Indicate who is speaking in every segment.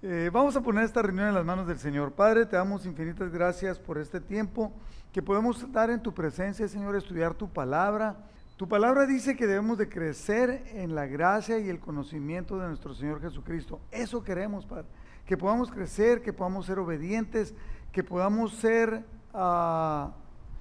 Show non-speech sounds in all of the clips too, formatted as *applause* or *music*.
Speaker 1: Eh, vamos a poner esta reunión en las manos del Señor. Padre, te damos infinitas gracias por este tiempo que podemos dar en tu presencia, Señor, estudiar tu palabra. Tu palabra dice que debemos de crecer en la gracia y el conocimiento de nuestro Señor Jesucristo. Eso queremos, Padre. Que podamos crecer, que podamos ser obedientes, que podamos ser... Uh,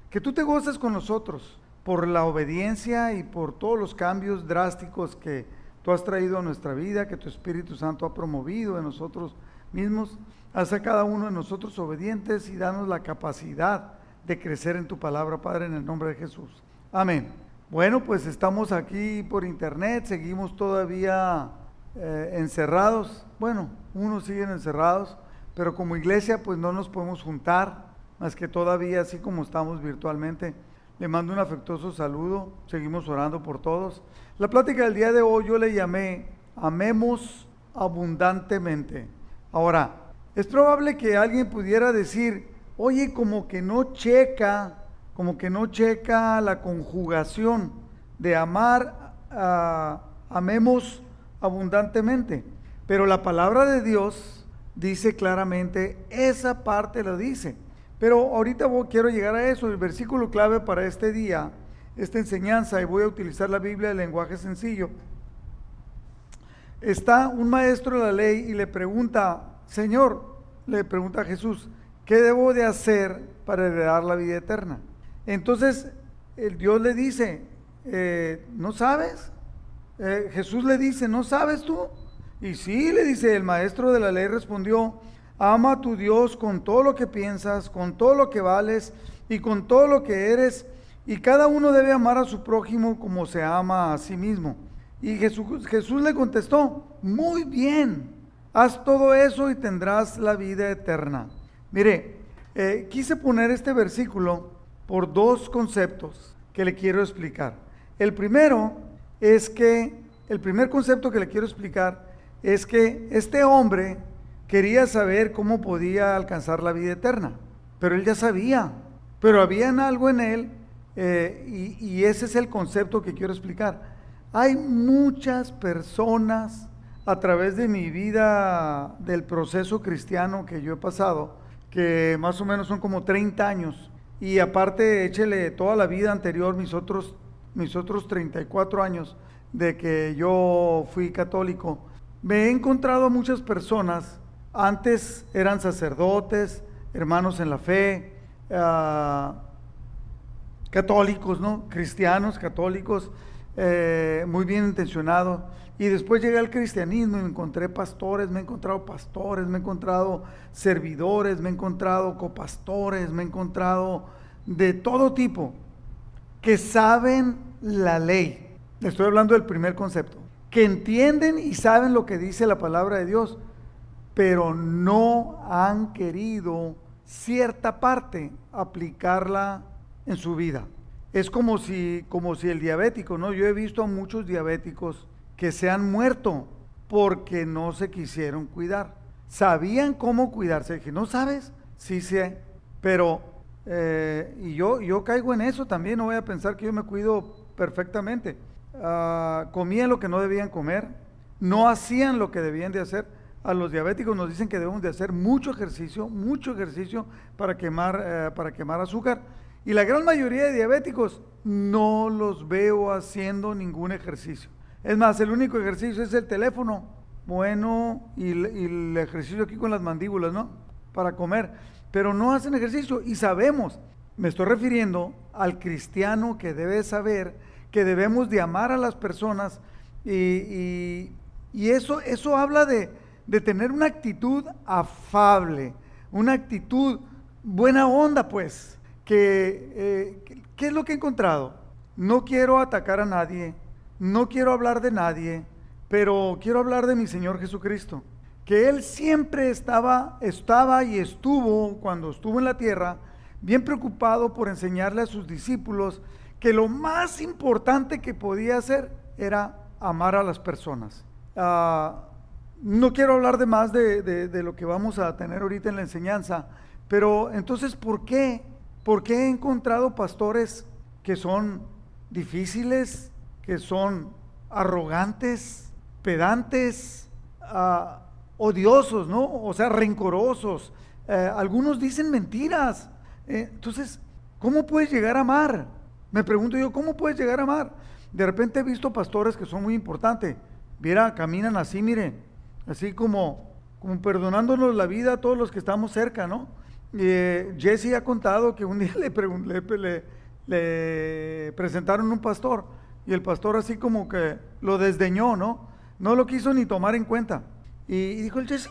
Speaker 1: que tú te goces con nosotros por la obediencia y por todos los cambios drásticos que tú has traído a nuestra vida, que tu Espíritu Santo ha promovido en nosotros mismos. Haz a cada uno de nosotros obedientes y danos la capacidad de crecer en tu palabra, Padre, en el nombre de Jesús. Amén. Bueno, pues estamos aquí por internet, seguimos todavía eh, encerrados. Bueno, unos siguen encerrados, pero como iglesia pues no nos podemos juntar, más que todavía así como estamos virtualmente. Le mando un afectuoso saludo, seguimos orando por todos. La plática del día de hoy yo le llamé Amemos abundantemente. Ahora, es probable que alguien pudiera decir, oye, como que no checa, como que no checa la conjugación de amar, amemos abundantemente. Pero la palabra de Dios dice claramente, esa parte lo dice. Pero ahorita quiero llegar a eso, el versículo clave para este día, esta enseñanza, y voy a utilizar la Biblia de lenguaje sencillo. Está un maestro de la ley y le pregunta, Señor, le pregunta a Jesús, ¿qué debo de hacer para heredar la vida eterna? Entonces, el Dios le dice, eh, ¿no sabes? Eh, Jesús le dice, ¿no sabes tú? Y sí, le dice, el maestro de la ley respondió, Ama a tu Dios con todo lo que piensas, con todo lo que vales y con todo lo que eres. Y cada uno debe amar a su prójimo como se ama a sí mismo. Y Jesús, Jesús le contestó, muy bien, haz todo eso y tendrás la vida eterna. Mire, eh, quise poner este versículo por dos conceptos que le quiero explicar. El primero es que, el primer concepto que le quiero explicar es que este hombre quería saber cómo podía alcanzar la vida eterna, pero él ya sabía, pero había algo en él eh, y, ese es el concepto que quiero explicar. Hay muchas personas a través de mi vida, del proceso cristiano que yo he pasado, que más o menos son como 30 años, y aparte échele toda la vida anterior, mis otros, mis otros 34 años de que yo fui católico, me he encontrado a muchas personas antes eran sacerdotes, hermanos en la fe, ah, católicos, ¿no? Cristianos, católicos, eh, muy bien intencionados. Y después llegué al cristianismo y me encontré pastores, me he encontrado pastores, me he encontrado servidores, me he encontrado copastores, me he encontrado de todo tipo que saben la ley. Estoy hablando del primer concepto. Que entienden y saben lo que dice la palabra de Dios pero no han querido cierta parte aplicarla en su vida. Es como si, como si el diabético, ¿no? Yo he visto a muchos diabéticos que se han muerto porque no se quisieron cuidar. Sabían cómo cuidarse. Dije, ¿no sabes? Sí sé, pero, eh, y yo, yo caigo en eso también, no voy a pensar que yo me cuido perfectamente. Uh, comían lo que no debían comer, no hacían lo que debían de hacer a los diabéticos nos dicen que debemos de hacer mucho ejercicio, mucho ejercicio para quemar, eh, para quemar azúcar. Y la gran mayoría de diabéticos no los veo haciendo ningún ejercicio. Es más, el único ejercicio es el teléfono, bueno, y, el ejercicio aquí con las mandíbulas, ¿no? Para comer. Pero no hacen ejercicio y sabemos, me estoy refiriendo al cristiano que debe saber que debemos de amar a las personas y, y, y eso, eso habla de, de tener una actitud afable, una actitud buena onda, pues. Que, eh, ¿Qué es lo que he encontrado? No quiero atacar a nadie, no quiero hablar de nadie, pero quiero hablar de mi Señor Jesucristo. Que Él siempre estaba, estaba y estuvo, cuando estuvo en la tierra, bien preocupado por enseñarle a sus discípulos que lo más importante que podía hacer era amar a las personas. Ah, no quiero hablar de más de, lo que vamos a tener ahorita en la enseñanza, pero entonces, ¿por qué? ¿Por qué he encontrado pastores que son difíciles, que son arrogantes, pedantes, ah, odiosos, ¿no? O sea, rencorosos. Eh, algunos dicen mentiras. Eh, entonces, ¿cómo puedes llegar a amar? Me pregunto yo, ¿cómo puedes llegar a amar? De repente he visto pastores que son muy importantes. Mira, caminan así, miren, así como, como perdonándonos la vida a todos los que estamos cerca, ¿no? Eh, Jesse ha contado que un día *laughs* le, le, le, presentaron un pastor y el pastor así como que lo desdeñó, ¿no? No lo quiso ni tomar en cuenta. Y, dijo el Jesse,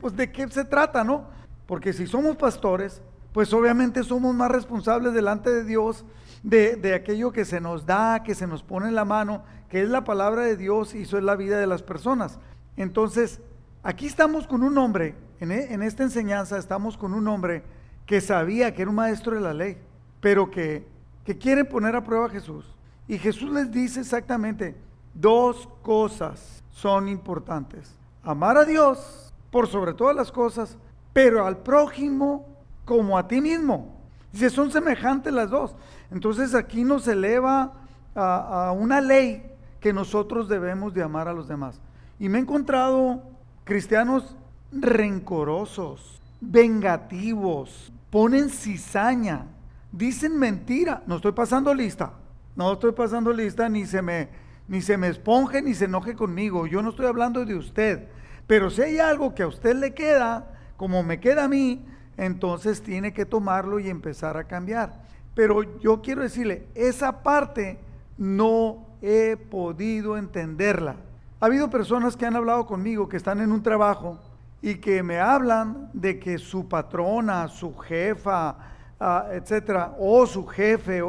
Speaker 1: pues, ¿de qué se trata, no? Porque si somos pastores, pues obviamente somos más responsables delante de Dios de, de, aquello que se nos da, que se nos pone en la mano, que es la palabra de Dios y eso es la vida de las personas. Entonces, aquí estamos con un hombre, en, e, en esta enseñanza estamos con un hombre que sabía que era un maestro de la ley, pero que, que quiere poner a prueba a Jesús. Y Jesús les dice exactamente, dos cosas son importantes. Amar a Dios por sobre todas las cosas, pero al prójimo como a ti mismo. Dice, son semejantes las dos. Entonces aquí nos eleva a, una ley que nosotros debemos de amar a los demás. Y me he encontrado cristianos rencorosos, vengativos, ponen cizaña, dicen mentira. No estoy pasando lista, no estoy pasando lista, ni se me, ni se me esponje, ni se enoje conmigo. Yo no estoy hablando de usted. Pero si hay algo que a usted le queda, como me queda a mí, entonces tiene que tomarlo y empezar a cambiar. Pero yo quiero decirle, esa parte no he podido entenderla. Ha habido personas que han hablado conmigo que están en un trabajo y que me hablan de que su patrona, su jefa, ah, etcétera, o su jefe,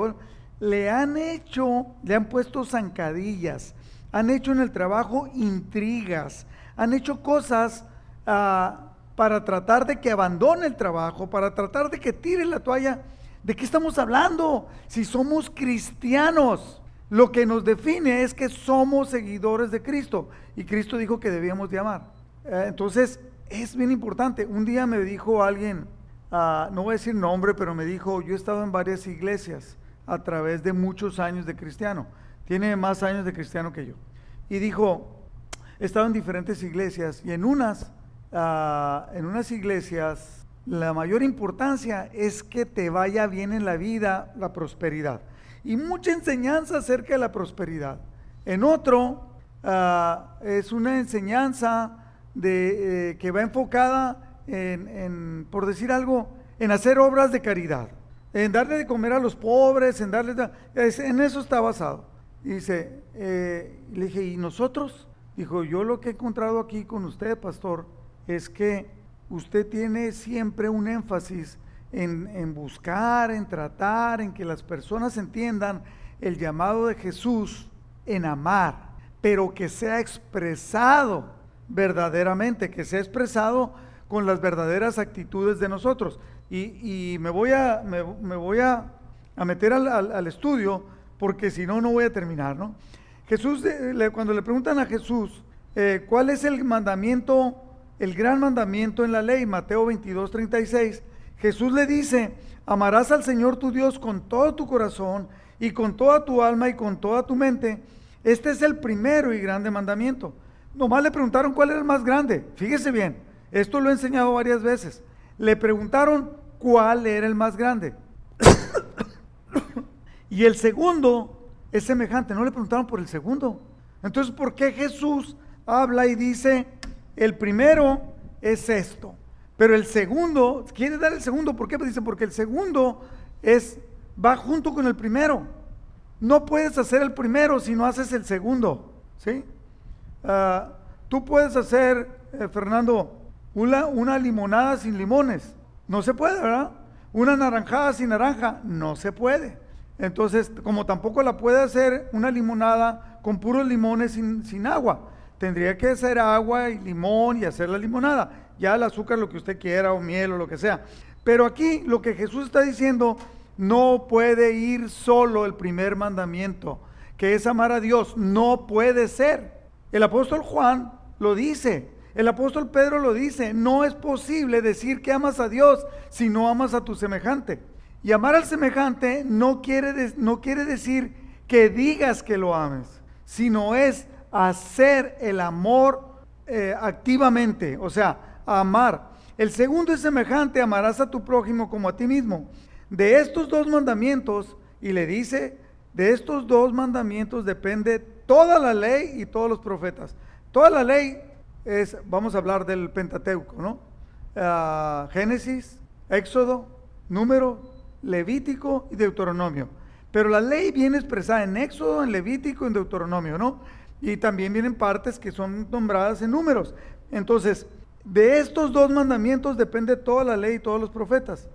Speaker 1: le han hecho, le han puesto zancadillas, han hecho en el trabajo intrigas, han hecho cosas ah, para tratar de que abandone el trabajo, para tratar de que tire la toalla. ¿De qué estamos hablando? Si somos cristianos, lo que nos define es que somos seguidores de Cristo y Cristo dijo que debíamos de amar. Eh, entonces, es bien importante. Un día me dijo alguien, ah, no voy a decir nombre, pero me dijo, yo he estado en varias iglesias a través de muchos años de cristiano. Tiene más años de cristiano que yo. Y dijo, he estado en diferentes iglesias y en unas, ah, en unas iglesias la mayor importancia es que te vaya bien en la vida, la prosperidad. Y mucha enseñanza acerca de la prosperidad. En otro ah, es una enseñanza de, eh, que va enfocada en, por decir algo, en hacer obras de caridad, en darle de comer a los pobres, en darle, en eso está basado. dice, eh, le dije, ¿y nosotros? Dijo, yo lo que he encontrado aquí con usted, pastor, es que usted tiene siempre un énfasis en, buscar, en tratar, en que las personas entiendan el llamado de Jesús en amar, pero que sea expresado verdaderamente, que sea expresado con las verdaderas actitudes de nosotros. Y, me voy a, me, voy a, meter al, al, estudio porque si no, no voy a terminar, ¿no? Jesús, cuando le preguntan a Jesús, eh, ¿cuál es el mandamiento, el gran mandamiento en la ley? Mateo 22, 36. Jesús le dice, amarás al Señor tu Dios con todo tu corazón y con toda tu alma y con toda tu mente. Este es el primero y grande mandamiento. Nomás le preguntaron cuál era el más grande. Fíjese bien, esto lo he enseñado varias veces. Le preguntaron cuál era el más grande. *coughs* y el segundo es semejante. No le preguntaron por el segundo. Entonces, ¿por qué Jesús habla y dice, el primero es esto? Pero el segundo, quiere dar el segundo, ¿por qué? Pues dice, porque el segundo es, va junto con el primero. No puedes hacer el primero si no haces el segundo. ¿sí? Ah, tú puedes hacer, eh, Fernando, una, una limonada sin limones. No se puede, ¿verdad? Una naranjada sin naranja. No se puede. Entonces, como tampoco la puede hacer una limonada con puros limones sin, agua, tendría que hacer agua y limón y hacer la limonada. Ya el azúcar, lo que usted quiera, o miel o lo que sea. Pero aquí lo que Jesús está diciendo, no puede ir solo el primer mandamiento, que es amar a Dios. No puede ser. El apóstol Juan lo dice. El apóstol Pedro lo dice. No es posible decir que amas a Dios si no amas a tu semejante. Y amar al semejante no quiere, no quiere decir que digas que lo ames, sino es hacer el amor eh, activamente, o sea, amar. El segundo es semejante, amarás a tu prójimo como a ti mismo. De estos dos mandamientos, y le dice, de estos dos mandamientos depende toda la ley y todos los profetas. Toda la ley es, vamos a hablar del Pentateuco, ¿no? Ah, Génesis, Éxodo, Número, Levítico y Deuteronomio. Pero la ley viene expresada en Éxodo, en Levítico en Deuteronomio, ¿no? Y también vienen partes que son nombradas en números. Entonces, de estos dos mandamientos depende toda la ley y todos los profetas.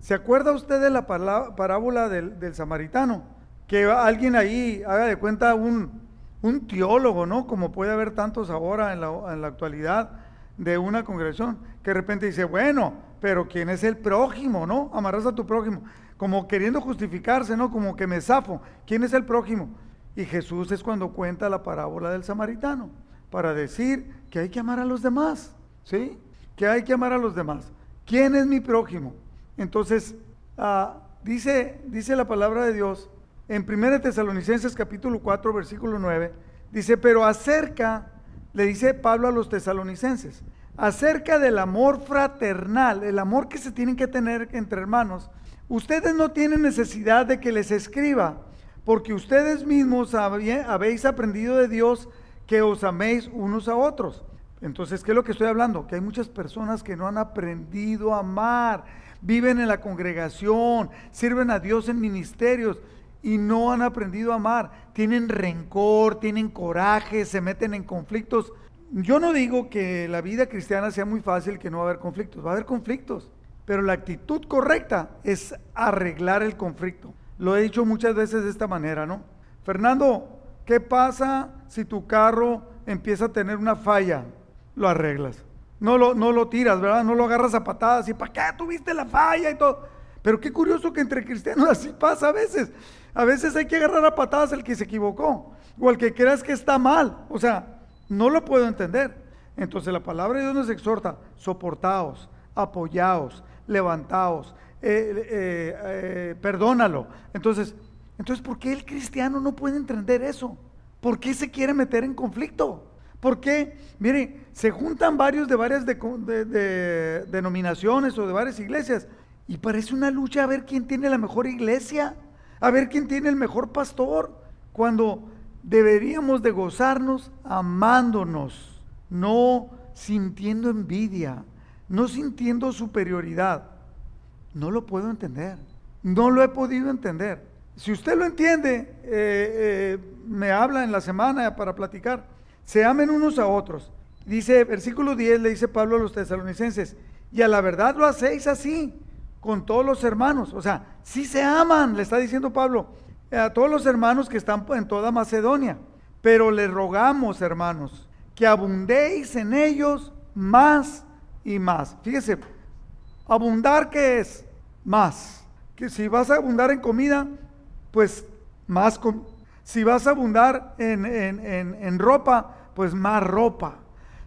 Speaker 1: ¿Se acuerda usted de la parábola del, samaritano? Que alguien ahí haga de cuenta un, un teólogo, ¿no? Como puede haber tantos ahora en la, actualidad de una congregación, que de repente dice, bueno, pero ¿quién es el prójimo, no? Amarás a tu prójimo como queriendo justificarse, ¿no? Como que me zafo. ¿Quién es el prójimo? Y Jesús es cuando cuenta la parábola del samaritano, para decir que hay que amar a los demás, ¿sí? Que hay que amar a los demás. ¿Quién es mi prójimo? Entonces, ah, dice, dice la palabra de Dios en 1 Tesalonicenses capítulo 4, versículo 9, dice, pero acerca, le dice Pablo a los tesalonicenses, acerca del amor fraternal, el amor que se tienen que tener entre hermanos, Ustedes no tienen necesidad de que les escriba, porque ustedes mismos habéis aprendido de Dios que os améis unos a otros. Entonces, ¿qué es lo que estoy hablando? Que hay muchas personas que no han aprendido a amar, viven en la congregación, sirven a Dios en ministerios y no han aprendido a amar. Tienen rencor, tienen coraje, se meten en conflictos. Yo no digo que la vida cristiana sea muy fácil, que no va a haber conflictos, va a haber conflictos. Pero la actitud correcta es arreglar el conflicto. Lo he dicho muchas veces de esta manera, ¿no? Fernando, ¿qué pasa si tu carro empieza a tener una falla? Lo arreglas. No lo, no lo tiras, ¿verdad? No lo agarras a patadas y ¿para qué tuviste la falla y todo? Pero qué curioso que entre cristianos *laughs* así pasa a veces. A veces hay que agarrar a patadas al que se equivocó o al que creas que está mal. O sea, no lo puedo entender. Entonces la palabra de Dios nos exhorta, soportaos, apoyaos, levantaos, eh, eh, eh, perdónalo. Entonces, entonces, ¿por qué el cristiano no puede entender eso? ¿Por qué se quiere meter en conflicto? ¿Por qué? Mire, se juntan varios de varias denominaciones o de varias iglesias y parece una lucha a ver quién tiene la mejor iglesia, a ver quién tiene el mejor pastor, cuando deberíamos de gozarnos amándonos, no sintiendo envidia, no sintiendo superioridad. No lo puedo entender. No lo he podido entender. Si usted lo entiende, eh, eh, me habla en la semana para platicar. Se amen unos a otros. Dice, versículo 10, le dice Pablo a los tesalonicenses, y a la verdad lo hacéis así, con todos los hermanos. O sea, si se aman, le está diciendo Pablo, a todos los hermanos que están en toda Macedonia. Pero le rogamos, hermanos, que abundéis en ellos más y más. Fíjese, abundar que es más. Que si vas a abundar en comida, pues más. si vas a abundar en, ropa, pues más ropa.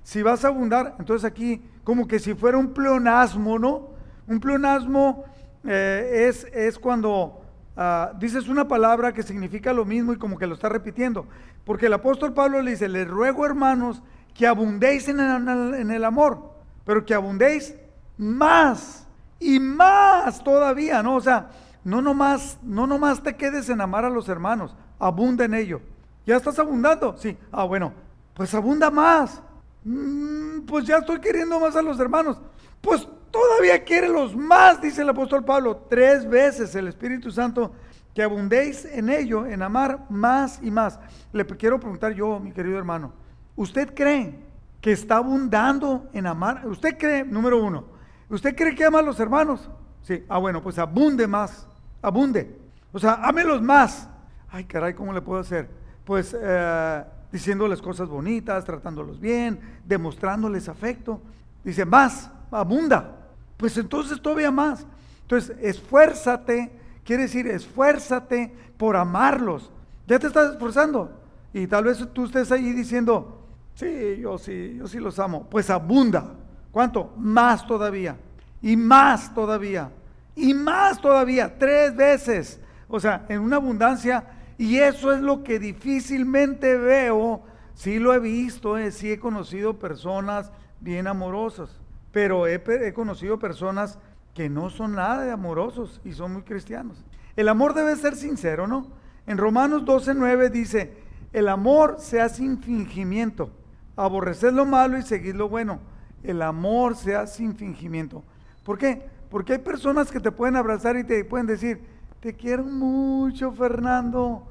Speaker 1: Si vas a abundar, entonces aquí como que si fuera un pleonasmo, ¿no? Un pleonasmo eh, es, es, cuando ah, dices una palabra que significa lo mismo y como que lo está repitiendo. Porque el apóstol Pablo le dice, les ruego hermanos que abundéis en el amor pero que abundéis más y más todavía, ¿no? O sea, no nomás, no nomás te quedes en amar a los hermanos, abunda en ello. ¿Ya estás abundando? Sí. Ah, bueno, pues abunda más. Mm, pues ya estoy queriendo más a los hermanos. Pues todavía quiere los más, dice el apóstol Pablo, tres veces el Espíritu Santo, que abundéis en ello, en amar más y más. Le quiero preguntar yo, mi querido hermano, ¿usted cree que está abundando en amar. ¿Usted cree, número uno, ¿usted cree que ama a los hermanos? Sí, ah, bueno, pues abunde más, abunde. O sea, ámelos más. Ay, caray, ¿cómo le puedo hacer? Pues eh, diciéndoles cosas bonitas, tratándolos bien, demostrándoles afecto. Dice, más, abunda. Pues entonces todavía más. Entonces, esfuérzate, quiere decir, esfuérzate por amarlos. Ya te estás esforzando. Y tal vez tú estés ahí diciendo, Sí, yo sí, yo sí los amo. Pues abunda. ¿Cuánto? Más todavía. Y más todavía. Y más todavía. Tres veces. O sea, en una abundancia. Y eso es lo que difícilmente veo Sí lo he visto, eh, sí he conocido personas bien amorosas, pero he, he conocido personas que no son nada de amorosos y son muy cristianos. El amor debe ser sincero, ¿no? En Romanos 12:9 dice, el amor sea sin fingimiento, aborreced lo malo y seguid lo bueno. El amor sea sin fingimiento. ¿Por qué? Porque hay personas que te pueden abrazar y te pueden decir, te quiero mucho, Fernando.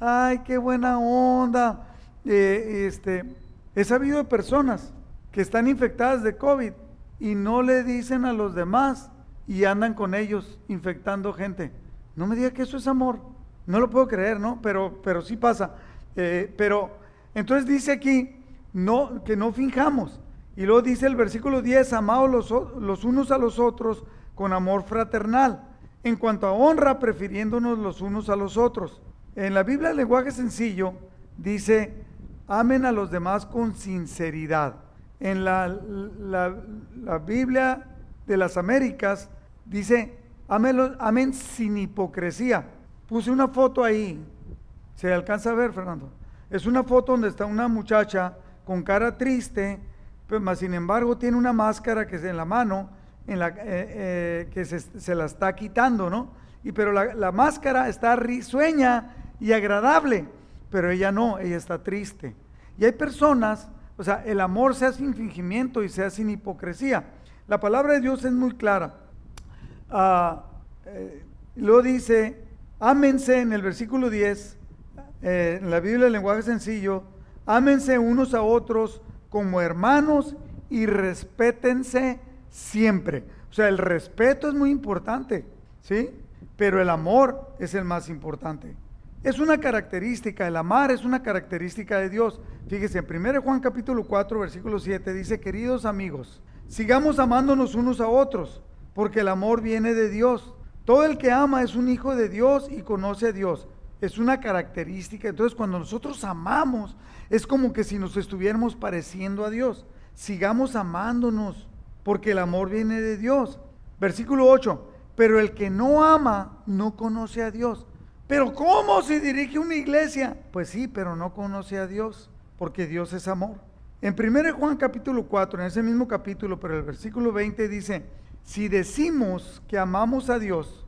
Speaker 1: Ay, qué buena onda. Eh, este, he sabido de personas que están infectadas de COVID y no le dicen a los demás y andan con ellos infectando gente. No me diga que eso es amor. No lo puedo creer, ¿no? Pero, pero sí pasa. Eh, pero entonces dice aquí no, que no finjamos. Y luego dice el versículo 10, amados los, los unos a los otros con amor fraternal. En cuanto a honra, prefiriéndonos los unos a los otros. En la Biblia, el lenguaje sencillo dice, amen a los demás con sinceridad. En la, la, Biblia de las Américas dice, amen sin hipocresía. Puse una foto ahí. ¿Se alcanza a ver, Fernando? Es una foto donde está una muchacha con cara triste, pero más sin embargo tiene una máscara que es en la mano, en la, eh, eh, que se, se, la está quitando, ¿no? Y pero la, la máscara está risueña y agradable, pero ella no, ella está triste. Y hay personas, o sea, el amor sea sin fingimiento y sea sin hipocresía. La palabra de Dios es muy clara. Uh, eh, lo dice, ámense en el versículo 10, eh, en la Biblia el lenguaje sencillo, ámense unos a otros como hermanos y respétense siempre. O sea, el respeto es muy importante, ¿sí? Pero el amor es el más importante. Es una característica, el amar es una característica de Dios. Fíjese, en 1 Juan capítulo 4, versículo 7 dice, queridos amigos, sigamos amándonos unos a otros, porque el amor viene de Dios. Todo el que ama es un hijo de Dios y conoce a Dios. Es una característica. Entonces, cuando nosotros amamos, es como que si nos estuviéramos pareciendo a Dios. Sigamos amándonos, porque el amor viene de Dios. Versículo 8, pero el que no ama no conoce a Dios pero ¿cómo se dirige una iglesia? Pues sí, pero no conoce a Dios, porque Dios es amor. En 1 Juan capítulo 4, en ese mismo capítulo, pero el versículo 20 dice, si decimos que amamos a Dios,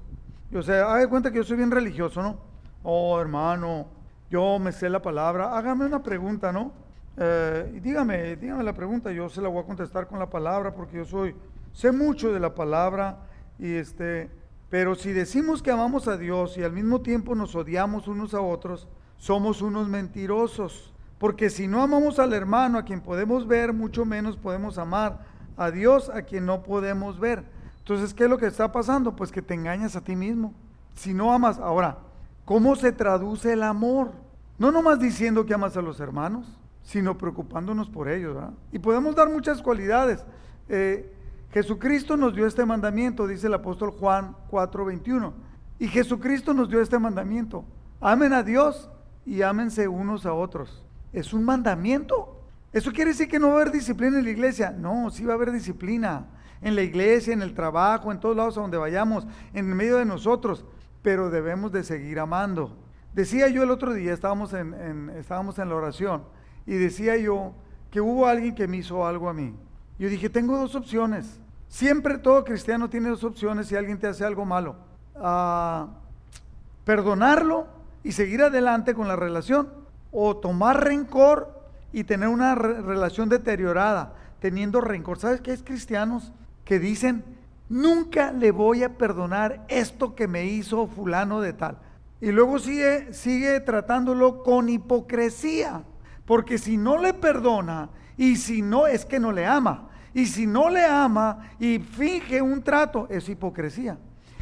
Speaker 1: o sea, haga cuenta que yo soy bien religioso, ¿no? Oh, hermano, yo me sé la palabra, hágame una pregunta, ¿no? Eh, y dígame, dígame la pregunta, yo se la voy a contestar con la palabra, porque yo soy, sé mucho de la palabra, y este, pero si decimos que amamos a Dios y al mismo tiempo nos odiamos unos a otros, somos unos mentirosos. Porque si no amamos al hermano a quien podemos ver, mucho menos podemos amar a Dios a quien no podemos ver. Entonces, ¿qué es lo que está pasando? Pues que te engañas a ti mismo. Si no amas, ahora, ¿cómo se traduce el amor? No nomás diciendo que amas a los hermanos, sino preocupándonos por ellos. Y podemos dar muchas cualidades. Eh, Jesucristo nos dio este mandamiento, dice el apóstol Juan 4:21. Y Jesucristo nos dio este mandamiento. Amen a Dios y ámense unos a otros. Es un mandamiento. ¿Eso quiere decir que no va a haber disciplina en la iglesia? No, sí va a haber disciplina. En la iglesia, en el trabajo, en todos lados a donde vayamos, en medio de nosotros. Pero debemos de seguir amando. Decía yo el otro día, estábamos en, estábamos en la oración, y decía yo que hubo alguien que me hizo algo a mí. Yo dije, tengo dos opciones. Siempre todo cristiano tiene dos opciones si alguien te hace algo malo. Ah, perdonarlo y seguir adelante con la relación o tomar rencor y tener una relación deteriorada, teniendo rencor. ¿Sabes qué es cristianos que dicen, nunca le voy a perdonar esto que me hizo fulano de tal? Y luego sigue, sigue tratándolo con hipocresía, porque si no le perdona y si no es que no le ama, y si no le ama y finge un trato, es hipocresía.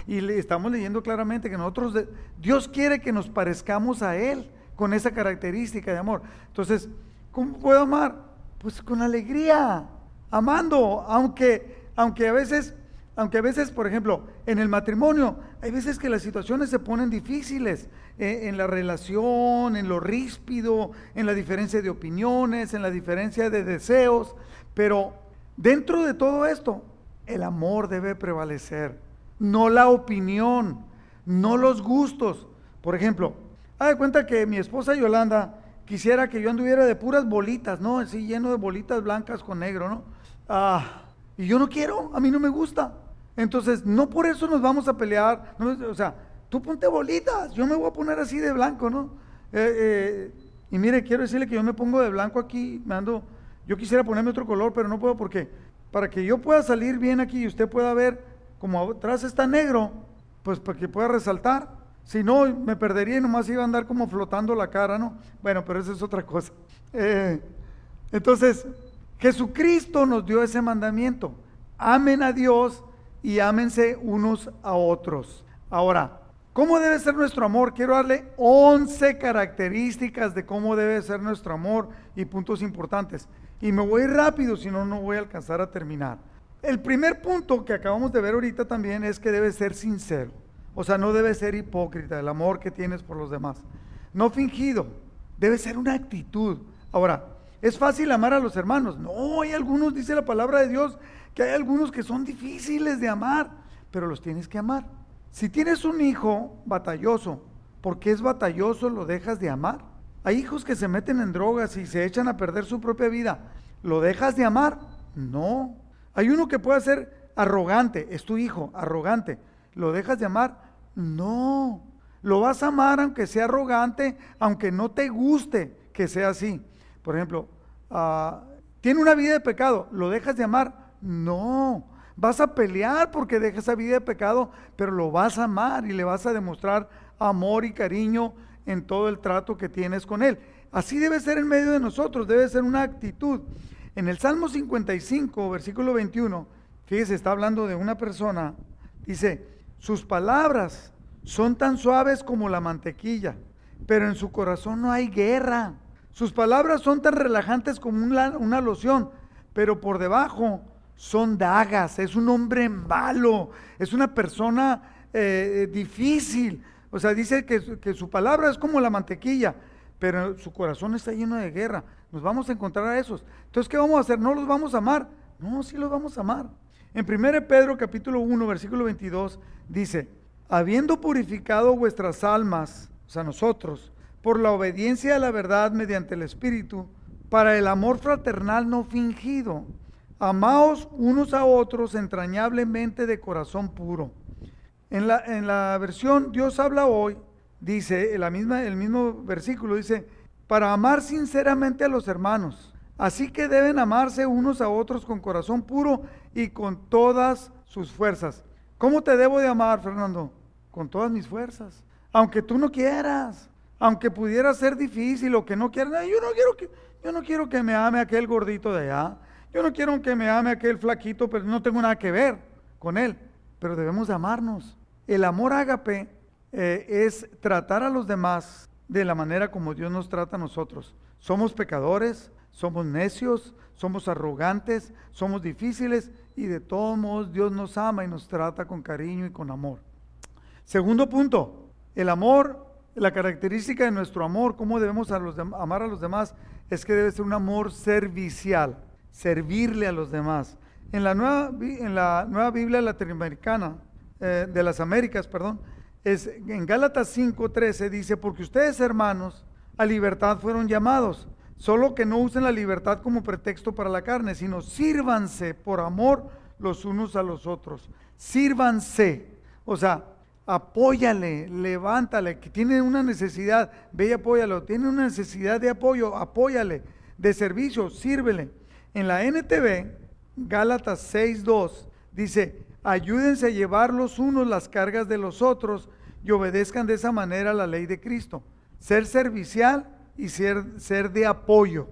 Speaker 1: Y estamos leyendo claramente que nosotros, Dios quiere que nos parezcamos a Él con esa característica de amor. Entonces, ¿cómo puedo amar? Pues con alegría, amando, aunque, aunque a veces, aunque a veces, por ejemplo, en el matrimonio, hay veces que las situaciones se ponen difíciles eh, en la relación, en lo ríspido, en la diferencia de opiniones, en la diferencia de deseos, pero Dentro de todo esto, el amor debe prevalecer, no la opinión, no los gustos. Por ejemplo, haz de cuenta que mi esposa Yolanda quisiera que yo anduviera de puras bolitas, ¿no? Así lleno de bolitas blancas con negro, ¿no? Ah, y yo no quiero, a mí no me gusta. Entonces, no por eso nos vamos a pelear. o sea, tú ponte bolitas, yo me voy a poner así de blanco, ¿no? Eh, eh, y mire, quiero decirle que yo me pongo de blanco aquí, me ando, yo quisiera ponerme otro color, pero no puedo porque para que yo pueda salir bien aquí y usted pueda ver como atrás está negro, pues para que pueda resaltar. Si no, me perdería y nomás iba a andar como flotando la cara, ¿no? Bueno, pero eso es otra cosa. *laughs* Eh, entonces, Jesucristo nos dio ese mandamiento. Amen a Dios y ámense unos a otros. Ahora, ¿cómo debe ser nuestro amor? Quiero darle 11 características de cómo debe ser nuestro amor y puntos importantes. Y me voy rápido, si no, no voy a alcanzar a terminar. El primer punto que acabamos de ver ahorita también es que debe ser sincero. O sea, no debe ser hipócrita el amor que tienes por los demás. No fingido. Debe ser una actitud. Ahora, ¿es fácil amar a los hermanos? No, hay algunos, dice la palabra de Dios, que hay algunos que son difíciles de amar, pero los tienes que amar. Si tienes un hijo batalloso, porque es batalloso, lo dejas de amar. Hay hijos que se meten en drogas y se echan a perder su propia vida. ¿Lo dejas de amar? No. Hay uno que puede ser arrogante, es tu hijo, arrogante. ¿Lo dejas de amar? No. Lo vas a amar aunque sea arrogante, aunque no te guste que sea así. Por ejemplo, ah, tiene una vida de pecado, ¿lo dejas de amar? No, vas a pelear porque deja esa vida de pecado, pero lo vas a amar y le vas a demostrar amor y cariño en todo el trato que tienes con él. Así debe ser en medio de nosotros, debe ser una actitud. En el Salmo 55, versículo 21, fíjese, está hablando de una persona, dice, sus palabras son tan suaves como la mantequilla, pero en su corazón no hay guerra. Sus palabras son tan relajantes como una, una loción, pero por debajo son dagas, es un hombre malo, es una persona eh, difícil. O sea, dice que, que, su palabra es como la mantequilla, pero su corazón está lleno de guerra. Nos vamos a encontrar a esos. Entonces, ¿qué vamos a hacer? ¿No los vamos a amar? No, sí los vamos a amar. En 1 Pedro capítulo 1, versículo 22, dice, habiendo purificado vuestras almas, o sea, nosotros, por la obediencia a la verdad mediante el Espíritu, para el amor fraternal no fingido Amaos unos a otros entrañablemente de corazón puro. En la, en la versión Dios habla hoy, dice, la misma, el mismo versículo dice, para amar sinceramente a los hermanos. Así que deben amarse unos a otros con corazón puro y con todas sus fuerzas. ¿Cómo te debo de amar, Fernando? Con todas mis fuerzas. Aunque tú no quieras, aunque pudiera ser difícil o que no quieras, yo no quiero que, yo no quiero que me ame aquel gordito de allá. Yo no quiero que me ame aquel flaquito, pero no tengo nada que ver con él. Pero debemos amarnos. El amor ágape eh, es tratar a los demás de la manera como Dios nos trata a nosotros. Somos pecadores, somos necios, somos arrogantes, somos difíciles y de todos modos Dios nos ama y nos trata con cariño y con amor. Segundo punto, el amor, la característica de nuestro amor, cómo debemos amar a los demás, es que debe ser un amor servicial servirle a los demás. En la nueva, en la nueva Biblia latinoamericana, eh, de las Américas, perdón, es, en Gálatas 5:13 dice, porque ustedes hermanos a libertad fueron llamados, solo que no usen la libertad como pretexto para la carne, sino sírvanse por amor los unos a los otros. Sírvanse, o sea, apóyale, levántale, que tiene una necesidad, ve y apóyalo, tiene una necesidad de apoyo, apóyale, de servicio, sírvele. En la NTV, Gálatas 6.2 dice, ayúdense a llevar los unos las cargas de los otros y obedezcan de esa manera la ley de Cristo. Ser servicial y ser, ser de apoyo.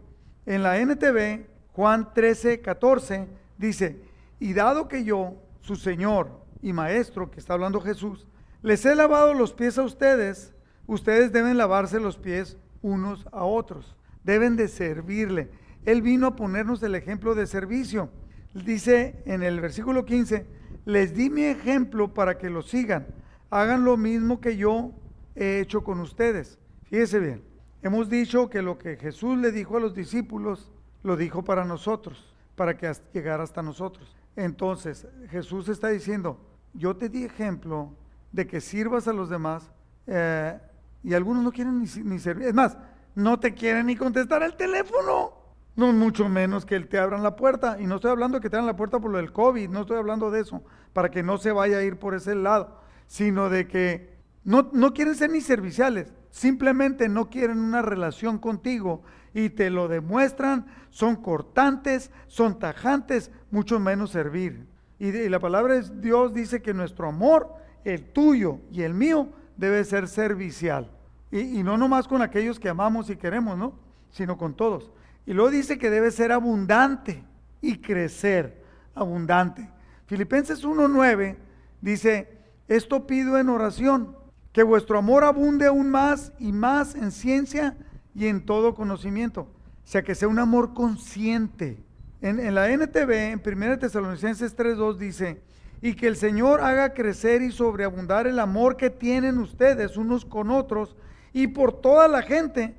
Speaker 1: En la NTV, Juan 13.14 dice, y dado que yo, su Señor y Maestro, que está hablando Jesús, les he lavado los pies a ustedes, ustedes deben lavarse los pies unos a otros, deben de servirle. Él vino a ponernos el ejemplo de servicio. Dice en el versículo 15, les di mi ejemplo para que lo sigan. Hagan lo mismo que yo he hecho con ustedes. Fíjese bien, hemos dicho que lo que Jesús le dijo a los discípulos, lo dijo para nosotros, para que llegara hasta nosotros. Entonces, Jesús está diciendo, yo te di ejemplo de que sirvas a los demás eh, y algunos no quieren ni, ni servir. Es más, no te quieren ni contestar el teléfono. No mucho menos que te abran la puerta. Y no estoy hablando de que te abran la puerta por lo del COVID, no estoy hablando de eso, para que no se vaya a ir por ese lado, sino de que no, no quieren ser ni serviciales, simplemente no quieren una relación contigo y te lo demuestran, son cortantes, son tajantes, mucho menos servir. Y, la palabra de Dios dice que nuestro amor, el tuyo y el mío, debe ser servicial. Y, y no nomás con aquellos que amamos y queremos, ¿no? Sino con todos. Y luego dice que debe ser abundante y crecer abundante. Filipenses 1.9 dice, esto pido en oración, que vuestro amor abunde aún más y más en ciencia y en todo conocimiento. O sea, que sea un amor consciente. En, la NTV, en 1 Tesalonicenses 3.2 dice, y que el Señor haga crecer y sobreabundar el amor que tienen ustedes unos con otros y por toda la gente,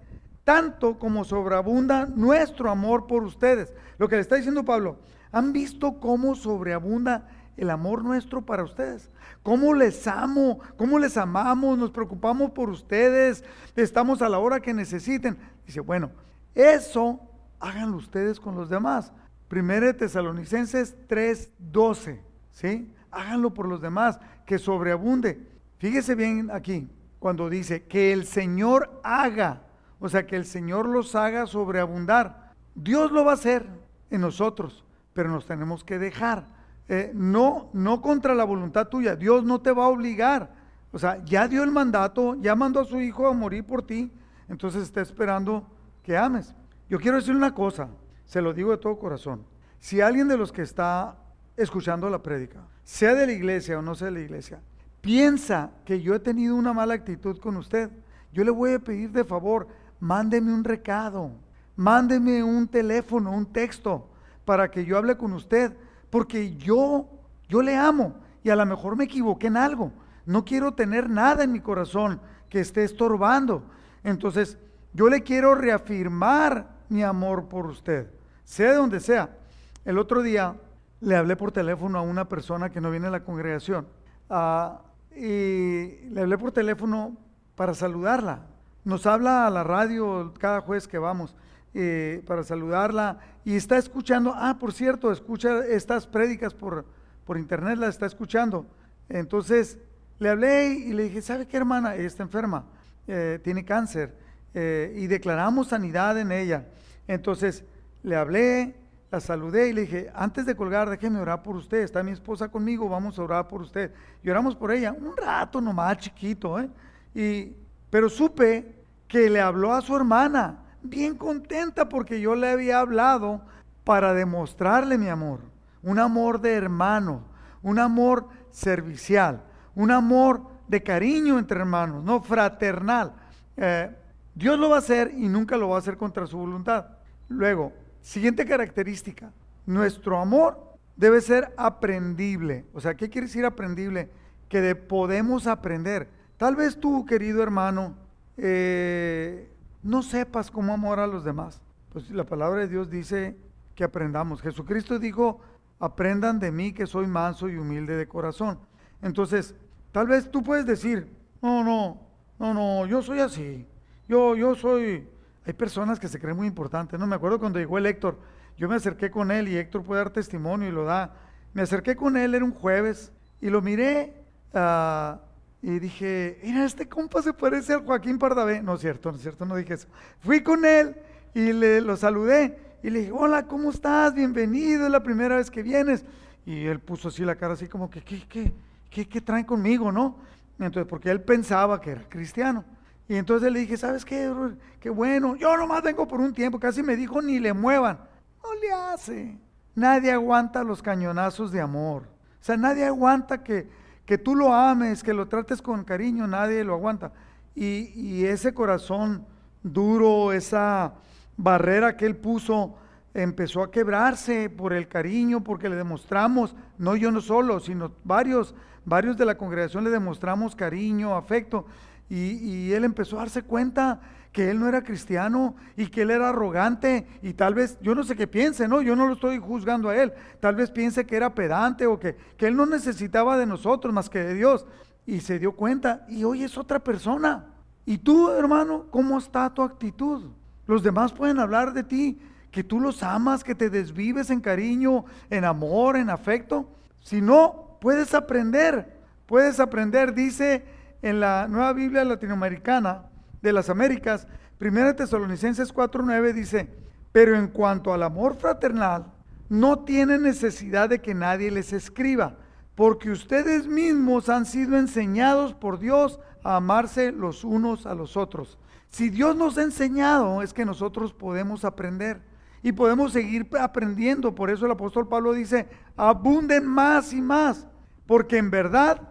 Speaker 1: tanto como sobreabunda nuestro amor por ustedes. Lo que le está diciendo Pablo, ¿han visto cómo sobreabunda el amor nuestro para ustedes. ¿Cómo les amo? ¿Cómo les amamos? Nos preocupamos por ustedes. Estamos a la hora que necesiten. Dice, bueno, eso háganlo ustedes con los demás. Primero de Tesalonicenses 3:12, ¿sí? Háganlo por los demás, que sobreabunde. Fíjese bien aquí, cuando dice que el Señor haga, o sea, que el Señor los haga sobreabundar. Dios lo va a hacer en nosotros, pero nos tenemos que dejar. Eh, no, no contra la voluntad tuya. Dios no te va a obligar. O sea, ya dio el mandato, ya mandó a su hijo a morir por ti, entonces está esperando que ames. Yo quiero decir una cosa, se lo digo de todo corazón. Si alguien de los que está escuchando la prédica, sea de la iglesia o no sea de la iglesia, piensa que yo he tenido una mala actitud con usted, yo le voy a pedir de favor, mándeme un recado, mándeme un teléfono, un texto, para que yo hable con usted porque yo, yo le amo y a lo mejor me equivoqué en algo. No quiero tener nada en mi corazón que esté estorbando. Entonces, yo le quiero reafirmar mi amor por usted, sea de donde sea. El otro día le hablé por teléfono a una persona que no viene a la congregación ah, y le hablé por teléfono para saludarla. Nos habla a la radio cada jueves que vamos eh, para saludarla y está escuchando, ah, por cierto, escucha estas prédicas por, por internet, las está escuchando. Entonces le hablé y le dije, ¿sabe qué hermana? Ella está enferma, eh, tiene cáncer eh, y declaramos sanidad en ella. Entonces le hablé, la saludé y le dije, antes de colgar, déjeme orar por usted, está mi esposa conmigo, vamos a orar por usted. Y oramos por ella, un rato nomás chiquito, ¿eh? Y, pero supe que le habló a su hermana bien contenta porque yo le había hablado para demostrarle mi amor, un amor de hermano, un amor servicial, un amor de cariño entre hermanos, no fraternal. Eh, Dios lo va a hacer y nunca lo va a hacer contra su voluntad. Luego, siguiente característica, nuestro amor debe ser aprendible. O sea, ¿qué quiere decir aprendible? Que podemos aprender. Tal vez tú, querido hermano, eh, no sepas cómo amar a los demás. Pues la palabra de Dios dice que aprendamos. Jesucristo dijo, aprendan de mí que soy manso y humilde de corazón. Entonces, tal vez tú puedes decir, no, no, no, no, yo soy así. Yo, yo soy... Hay personas que se creen muy importantes. No me acuerdo cuando llegó el Héctor, yo me acerqué con él y Héctor puede dar testimonio y lo da. Me acerqué con él, era un jueves, y lo miré. Uh, y dije, mira, este compa se parece al Joaquín Pardavé. No es cierto, no es cierto, no dije eso. Fui con él y le, lo saludé y le dije, hola, ¿cómo estás? Bienvenido, es la primera vez que vienes. Y él puso así la cara, así como que, ¿qué, qué, qué, qué traen conmigo, no? Entonces, porque él pensaba que era cristiano. Y entonces le dije, ¿sabes qué? Qué bueno, yo nomás vengo por un tiempo. Casi me dijo, ni le muevan. No le hace. Nadie aguanta los cañonazos de amor. O sea, nadie aguanta que que tú lo ames, que lo trates con cariño, nadie lo aguanta. Y, ese corazón duro, esa barrera que él puso, empezó a quebrarse por el cariño, porque le demostramos, no yo no solo, sino varios, varios de la congregación le demostramos cariño, afecto, y, y él empezó a darse cuenta que él no era cristiano y que él era arrogante y tal vez, yo no sé qué piense, ¿no? Yo no lo estoy juzgando a él, tal vez piense que era pedante o que, que él no necesitaba de nosotros más que de Dios y se dio cuenta y hoy es otra persona. ¿Y tú, hermano, cómo está tu actitud? Los demás pueden hablar de ti, que tú los amas, que te desvives en cariño, en amor, en afecto. Si no, puedes aprender, puedes aprender, dice en la nueva Biblia latinoamericana de las Américas, 1 Tesalonicenses 4:9 dice, pero en cuanto al amor fraternal, no tienen necesidad de que nadie les escriba, porque ustedes mismos han sido enseñados por Dios a amarse los unos a los otros. Si Dios nos ha enseñado, es que nosotros podemos aprender y podemos seguir aprendiendo. Por eso el apóstol Pablo dice, abunden más y más, porque en verdad,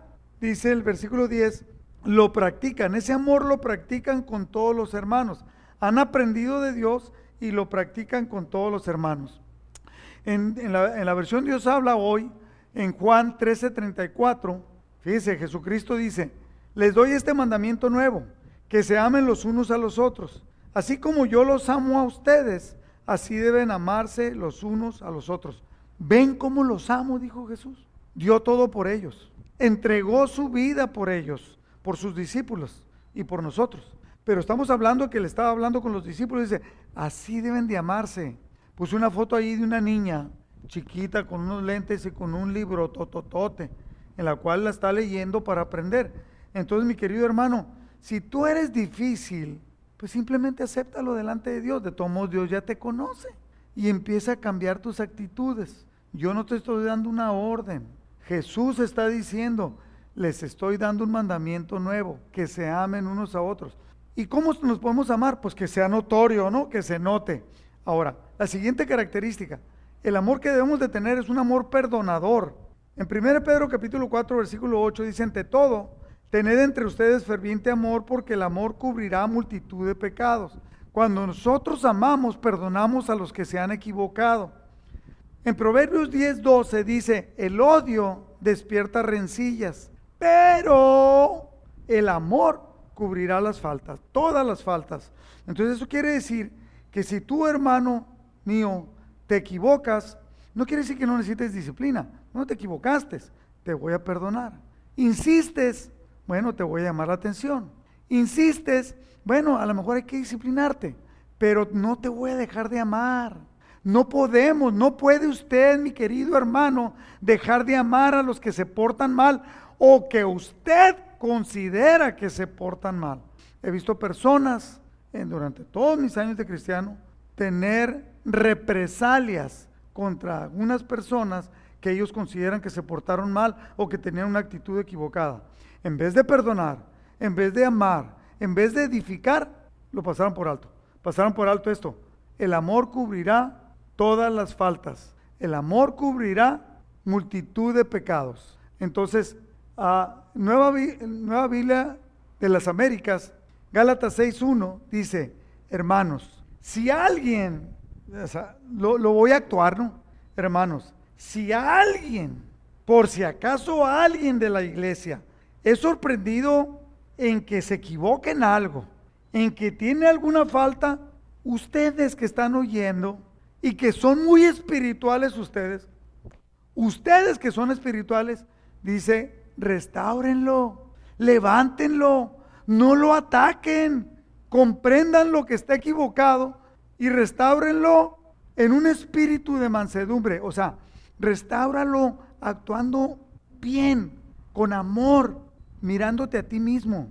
Speaker 1: dice el versículo 10, lo practican, ese amor lo practican con todos los hermanos. Han aprendido de Dios y lo practican con todos los hermanos. En, la, en la, versión Dios habla hoy, en Juan 13:34, fíjese, Jesucristo dice, les doy este mandamiento nuevo, que se amen los unos a los otros. Así como yo los amo a ustedes, así deben amarse los unos a los otros. ¿Ven cómo los amo? dijo Jesús. Dio todo por ellos. Entregó su vida por ellos, por sus discípulos y por nosotros. Pero estamos hablando que le estaba hablando con los discípulos. Dice, así deben de amarse. Puse una foto ahí de una niña chiquita con unos lentes y con un libro tototote, en la cual la está leyendo para aprender. Entonces, mi querido hermano, si tú eres difícil, pues simplemente acéptalo delante de Dios. De todos modos, Dios ya te conoce y empieza a cambiar tus actitudes. Yo no te estoy dando una orden. Jesús está diciendo, les estoy dando un mandamiento nuevo, que se amen unos a otros. ¿Y cómo nos podemos amar? Pues que sea notorio, ¿no? Que se note. Ahora, la siguiente característica, el amor que debemos de tener es un amor perdonador. En 1 Pedro capítulo 4 versículo 8 dice, ante todo, tened entre ustedes ferviente amor porque el amor cubrirá multitud de pecados. Cuando nosotros amamos, perdonamos a los que se han equivocado. En Proverbios 10, 12 dice, el odio despierta rencillas, pero el amor cubrirá las faltas, todas las faltas. Entonces eso quiere decir que si tú, hermano mío, te equivocas, no quiere decir que no necesites disciplina. No te equivocaste, te voy a perdonar. Insistes, bueno, te voy a llamar la atención. Insistes, bueno, a lo mejor hay que disciplinarte, pero no te voy a dejar de amar. No podemos, no puede usted, mi querido hermano, dejar de amar a los que se portan mal o que usted considera que se portan mal. He visto personas durante todos mis años de cristiano tener represalias contra algunas personas que ellos consideran que se portaron mal o que tenían una actitud equivocada. En vez de perdonar, en vez de amar, en vez de edificar, lo pasaron por alto. Pasaron por alto esto. El amor cubrirá todas las faltas. El amor cubrirá multitud de pecados. Entonces, a Nueva, Nueva Biblia de las Américas, Gálatas 6.1 dice, hermanos, si alguien, lo, lo voy a actuar, ¿no? Hermanos, si alguien, por si acaso alguien de la iglesia, es sorprendido en que se equivoque en algo, en que tiene alguna falta, ustedes que están oyendo y que son muy espirituales ustedes, ustedes que son espirituales, dice, restáurenlo, levántenlo, no lo ataquen, comprendan lo que está equivocado y restáurenlo en un espíritu de mansedumbre. O sea, restáuralo actuando bien, con amor, mirándote a ti mismo.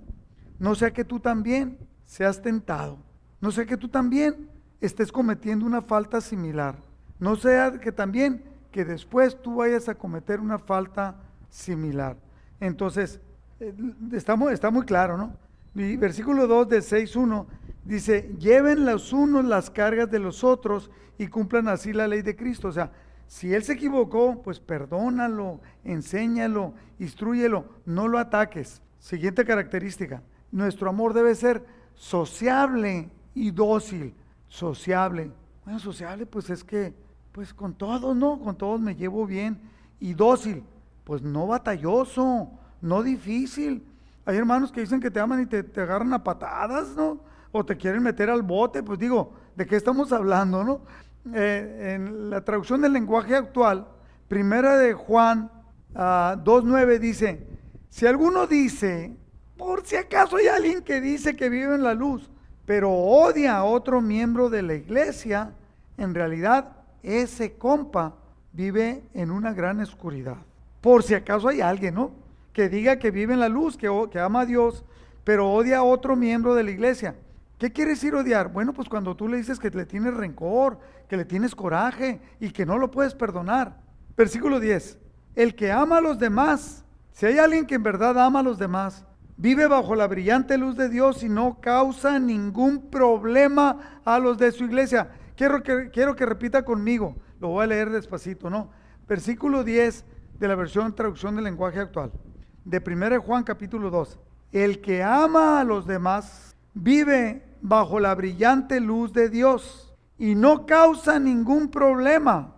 Speaker 1: No sea que tú también seas tentado. No sea que tú también estés cometiendo una falta similar. No sea que también que después tú vayas a cometer una falta similar. Entonces, eh, está muy, está muy claro, ¿no? Y versículo 2 de 6.1 dice, lleven los unos las cargas de los otros y cumplan así la ley de Cristo. O sea, si él se equivocó, pues perdónalo, enséñalo, instruyelo, no lo ataques. Siguiente característica, nuestro amor debe ser sociable y dócil. Sociable. Bueno, sociable pues es que, pues con todos, ¿no? Con todos me llevo bien. Y dócil pues no batalloso, no difícil. Hay hermanos que dicen que te aman y te, agarran a patadas, ¿no? O te quieren meter al bote, pues digo, ¿de qué estamos hablando, no? Eh, en la traducción del lenguaje actual, primera de Juan 2.9 ah, dice, si alguno dice, Por si acaso hay alguien que dice que vive en la luz, pero odia a otro miembro de la iglesia, en realidad ese compa vive en una gran oscuridad. Por si acaso hay alguien, ¿no? Que diga que vive en la luz, que, que ama a Dios, pero odia a otro miembro de la iglesia. ¿Qué quiere decir odiar? Bueno, pues cuando tú le dices que le tienes rencor, que le tienes coraje y que no lo puedes perdonar. Versículo 10. El que ama a los demás, si hay alguien que en verdad ama a los demás, vive bajo la brillante luz de Dios y no causa ningún problema a los de su iglesia. Quiero que, quiero que repita conmigo, lo voy a leer despacito, ¿no? Versículo 10 de la versión traducción del lenguaje actual, de 1 Juan capítulo 2. El que ama a los demás vive bajo la brillante luz de Dios y no causa ningún problema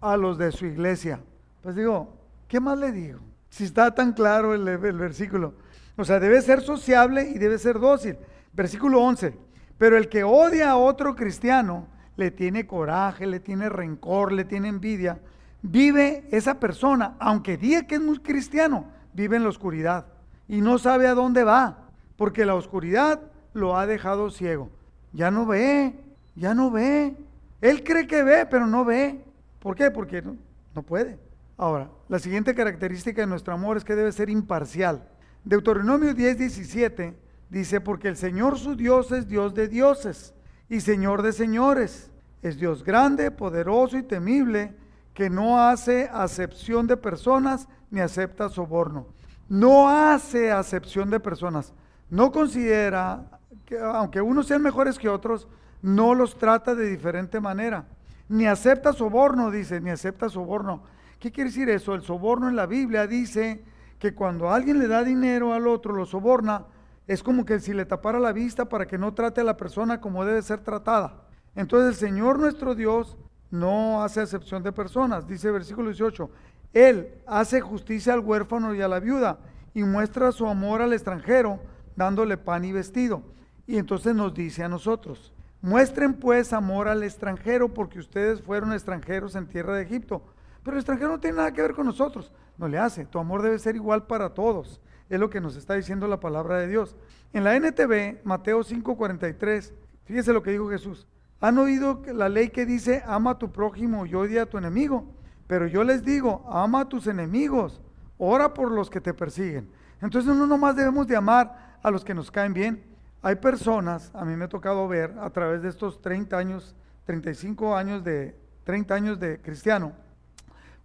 Speaker 1: a los de su iglesia. Pues digo, ¿qué más le digo? Si está tan claro el, el versículo. O sea, debe ser sociable y debe ser dócil. Versículo 11. Pero el que odia a otro cristiano, le tiene coraje, le tiene rencor, le tiene envidia, vive esa persona, aunque diga que es muy cristiano, vive en la oscuridad y no sabe a dónde va, porque la oscuridad lo ha dejado ciego. Ya no ve, ya no ve. Él cree que ve, pero no ve. ¿Por qué? Porque no, no puede. Ahora, la siguiente característica de nuestro amor es que debe ser imparcial. Deuteronomio 10, 17 dice, porque el Señor su Dios es Dios de dioses y Señor de señores. Es Dios grande, poderoso y temible, que no hace acepción de personas ni acepta soborno. No hace acepción de personas. No considera que aunque unos sean mejores que otros, no los trata de diferente manera. Ni acepta soborno, dice, ni acepta soborno. ¿Qué quiere decir eso? El soborno en la Biblia dice que cuando alguien le da dinero al otro, lo soborna, es como que si le tapara la vista para que no trate a la persona como debe ser tratada. Entonces el Señor nuestro Dios no hace acepción de personas. Dice versículo 18, Él hace justicia al huérfano y a la viuda y muestra su amor al extranjero dándole pan y vestido. Y entonces nos dice a nosotros, muestren pues amor al extranjero porque ustedes fueron extranjeros en tierra de Egipto. Pero el extranjero no tiene nada que ver con nosotros. No le hace. Tu amor debe ser igual para todos. Es lo que nos está diciendo la palabra de Dios. En la NTV, Mateo 5:43, fíjese lo que dijo Jesús. Han oído la ley que dice, ama a tu prójimo y odia a tu enemigo. Pero yo les digo, ama a tus enemigos, ora por los que te persiguen. Entonces no nomás debemos de amar a los que nos caen bien. Hay personas, a mí me ha tocado ver a través de estos 30 años, 35 años de, 30 años de cristiano,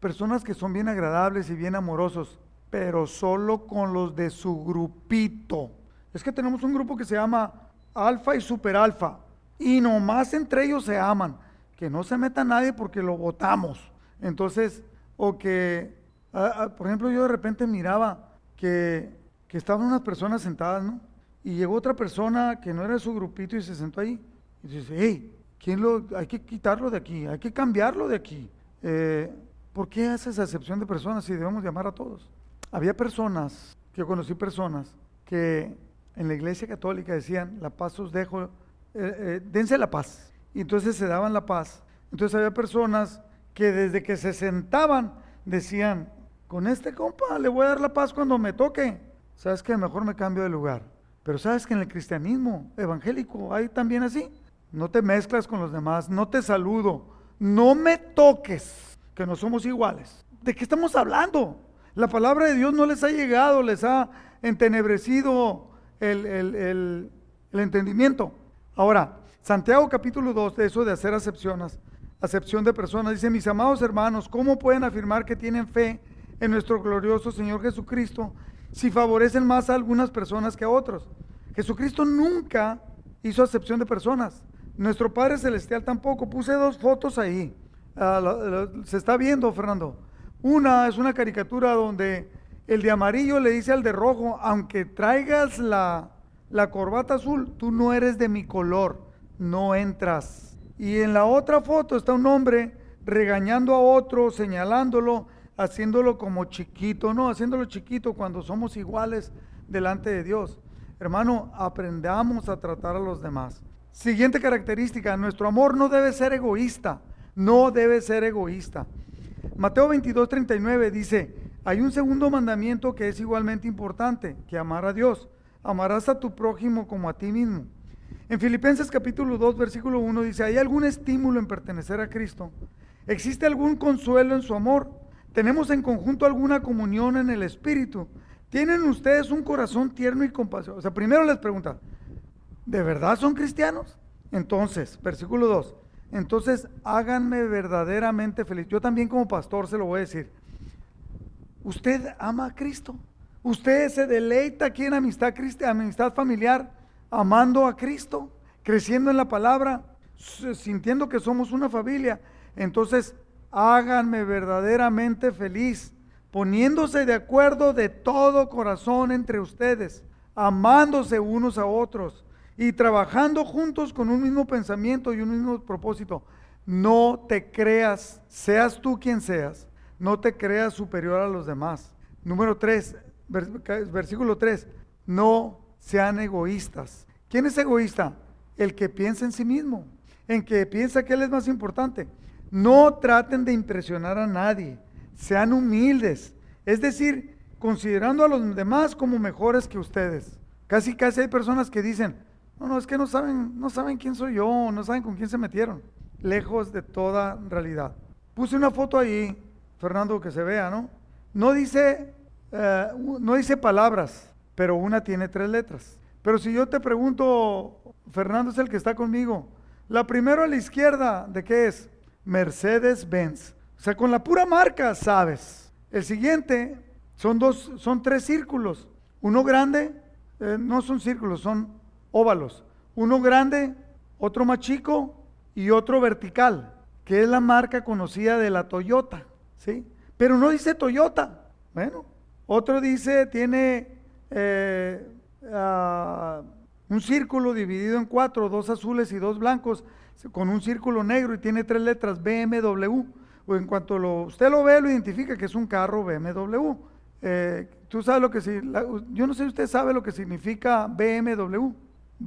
Speaker 1: personas que son bien agradables y bien amorosos, pero solo con los de su grupito. Es que tenemos un grupo que se llama Alfa y Super Alfa, y nomás entre ellos se aman. Que no se meta nadie porque lo votamos. Entonces, o que, por ejemplo, yo de repente miraba que, que estaban unas personas sentadas, ¿no? Y llegó otra persona que no era de su grupito y se sentó ahí. Y dice, hey, ¿quién lo, hay que quitarlo de aquí, hay que cambiarlo de aquí. Eh, ¿Por qué hace esa excepción de personas si debemos llamar a todos? Había personas, que conocí personas, que en la iglesia católica decían, la paz os dejo, eh, eh, dense la paz. Y entonces se daban la paz. Entonces había personas que desde que se sentaban decían, con este compa le voy a dar la paz cuando me toque. ¿Sabes qué? Mejor me cambio de lugar. Pero sabes que en el cristianismo evangélico hay también así. No te mezclas con los demás, no te saludo, no me toques, que no somos iguales. ¿De qué estamos hablando? La palabra de Dios no les ha llegado, les ha entenebrecido el, el entendimiento. Ahora, Santiago capítulo 2, de eso de hacer acepciones, acepción de personas, dice, mis amados hermanos, ¿cómo pueden afirmar que tienen fe en nuestro glorioso Señor Jesucristo si favorecen más a algunas personas que a otros. Jesucristo nunca hizo acepción de personas. Nuestro Padre Celestial tampoco. Puse dos fotos ahí. Ah, se está viendo, Fernando. Una es una caricatura donde el de amarillo le dice al de rojo, aunque traigas la, la corbata azul, tú no eres de mi color, no entras. Y en la otra foto está un hombre regañando a otro, señalándolo, haciéndolo como chiquito, no, haciéndolo chiquito cuando somos iguales delante de Dios. Hermano, aprendamos a tratar a los demás. Siguiente característica, nuestro amor no debe ser egoísta, no debe ser egoísta. Mateo 22, 39 dice, Hay un segundo mandamiento que es igualmente importante, que amar a Dios. Amarás a tu prójimo como a ti mismo. En Filipenses capítulo 2, versículo 1 dice, ¿hay algún estímulo en pertenecer a Cristo? ¿Existe algún consuelo en su amor? ¿Tenemos en conjunto alguna comunión en el Espíritu? ¿Tienen ustedes un corazón tierno y compasivo? O sea, primero les pregunta, ¿de verdad son cristianos? Entonces, versículo 2, entonces háganme verdaderamente feliz. Yo también como pastor se lo voy a decir. ¿Usted ama a Cristo? ¿Usted se deleita aquí en amistad, amistad familiar, amando a Cristo, creciendo en la palabra, sintiendo que somos una familia? Entonces, háganme verdaderamente feliz, poniéndose de acuerdo de todo corazón entre ustedes, amándose unos a otros y trabajando juntos con un mismo pensamiento y un mismo propósito. No te creas, seas tú quien seas, no te creas superior a los demás. Número 3, versículo 3, no sean egoístas. ¿Quién es egoísta? El que piensa en sí mismo, en que piensa que él es más importante. No traten de impresionar a nadie, sean humildes, es decir, considerando a los demás como mejores que ustedes. Casi casi hay personas que dicen, no, no, es que no saben, no saben quién soy yo, no saben con quién se metieron, lejos de toda realidad. Puse una foto ahí, Fernando, que se vea, ¿no? No dice, eh, no dice palabras, pero una tiene tres letras. Pero si yo te pregunto, Fernando es el que está conmigo, la primera a la izquierda, ¿de qué es? Mercedes-Benz. O sea, con la pura marca sabes. El siguiente son dos, son tres círculos. Uno grande, eh, no son círculos, son óvalos. Uno grande, otro más chico y otro vertical, que es la marca conocida de la Toyota, ¿sí? Pero no dice Toyota. Bueno, otro dice, tiene eh, ah, un círculo dividido en cuatro, dos azules y dos blancos con un círculo negro y tiene tres letras BMW. O en cuanto lo, usted lo ve, lo identifica que es un carro BMW. Eh, tú sabes lo que si, yo no sé si usted sabe lo que significa BMW.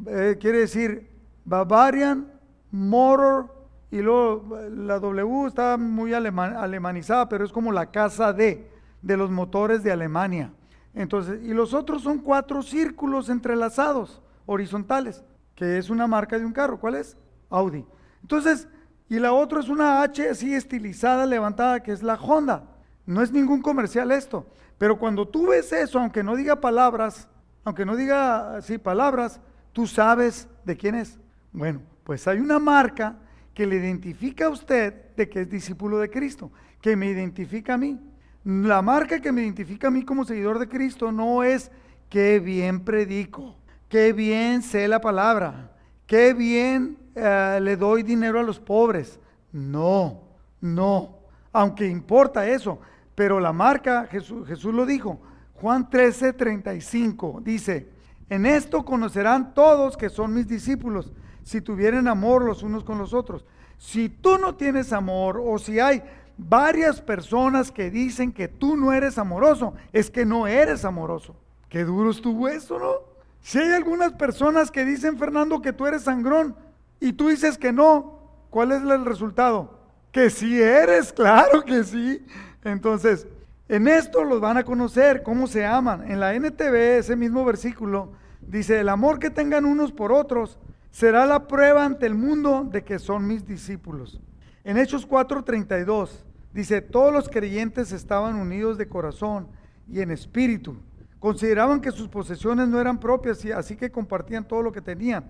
Speaker 1: Eh, quiere decir Bavarian Motor y luego la W está muy alemanizada, pero es como la casa de, de los motores de Alemania. Entonces, y los otros son cuatro círculos entrelazados, horizontales, que es una marca de un carro. ¿Cuál es? Audi. Entonces, y la otra es una H así estilizada, levantada, que es la Honda. No es ningún comercial esto. Pero cuando tú ves eso, aunque no diga palabras, aunque no diga así palabras, tú sabes de quién es. Bueno, pues hay una marca que le identifica a usted de que es discípulo de Cristo, que me identifica a mí. La marca que me identifica a mí como seguidor de Cristo no es qué bien predico, qué bien sé la palabra, qué bien eh, le doy dinero a los pobres. No, no, aunque importa eso, pero la marca, Jesús, Jesús lo dijo, Juan 13, 35, dice, en esto conocerán todos que son mis discípulos, si tuvieren amor los unos con los otros. Si tú no tienes amor o si hay varias personas que dicen que tú no eres amoroso, es que no eres amoroso. Qué duro estuvo eso, ¿no? Si hay algunas personas que dicen, Fernando, que tú eres sangrón, y tú dices que no, ¿cuál es el resultado? Que sí eres, *laughs* claro que sí. Entonces, en esto los van a conocer, cómo se aman. En la NTV, ese mismo versículo, dice, el amor que tengan unos por otros será la prueba ante el mundo de que son mis discípulos. En Hechos 4:32 dice, todos los creyentes estaban unidos de corazón y en espíritu. Consideraban que sus posesiones no eran propias, así que compartían todo lo que tenían.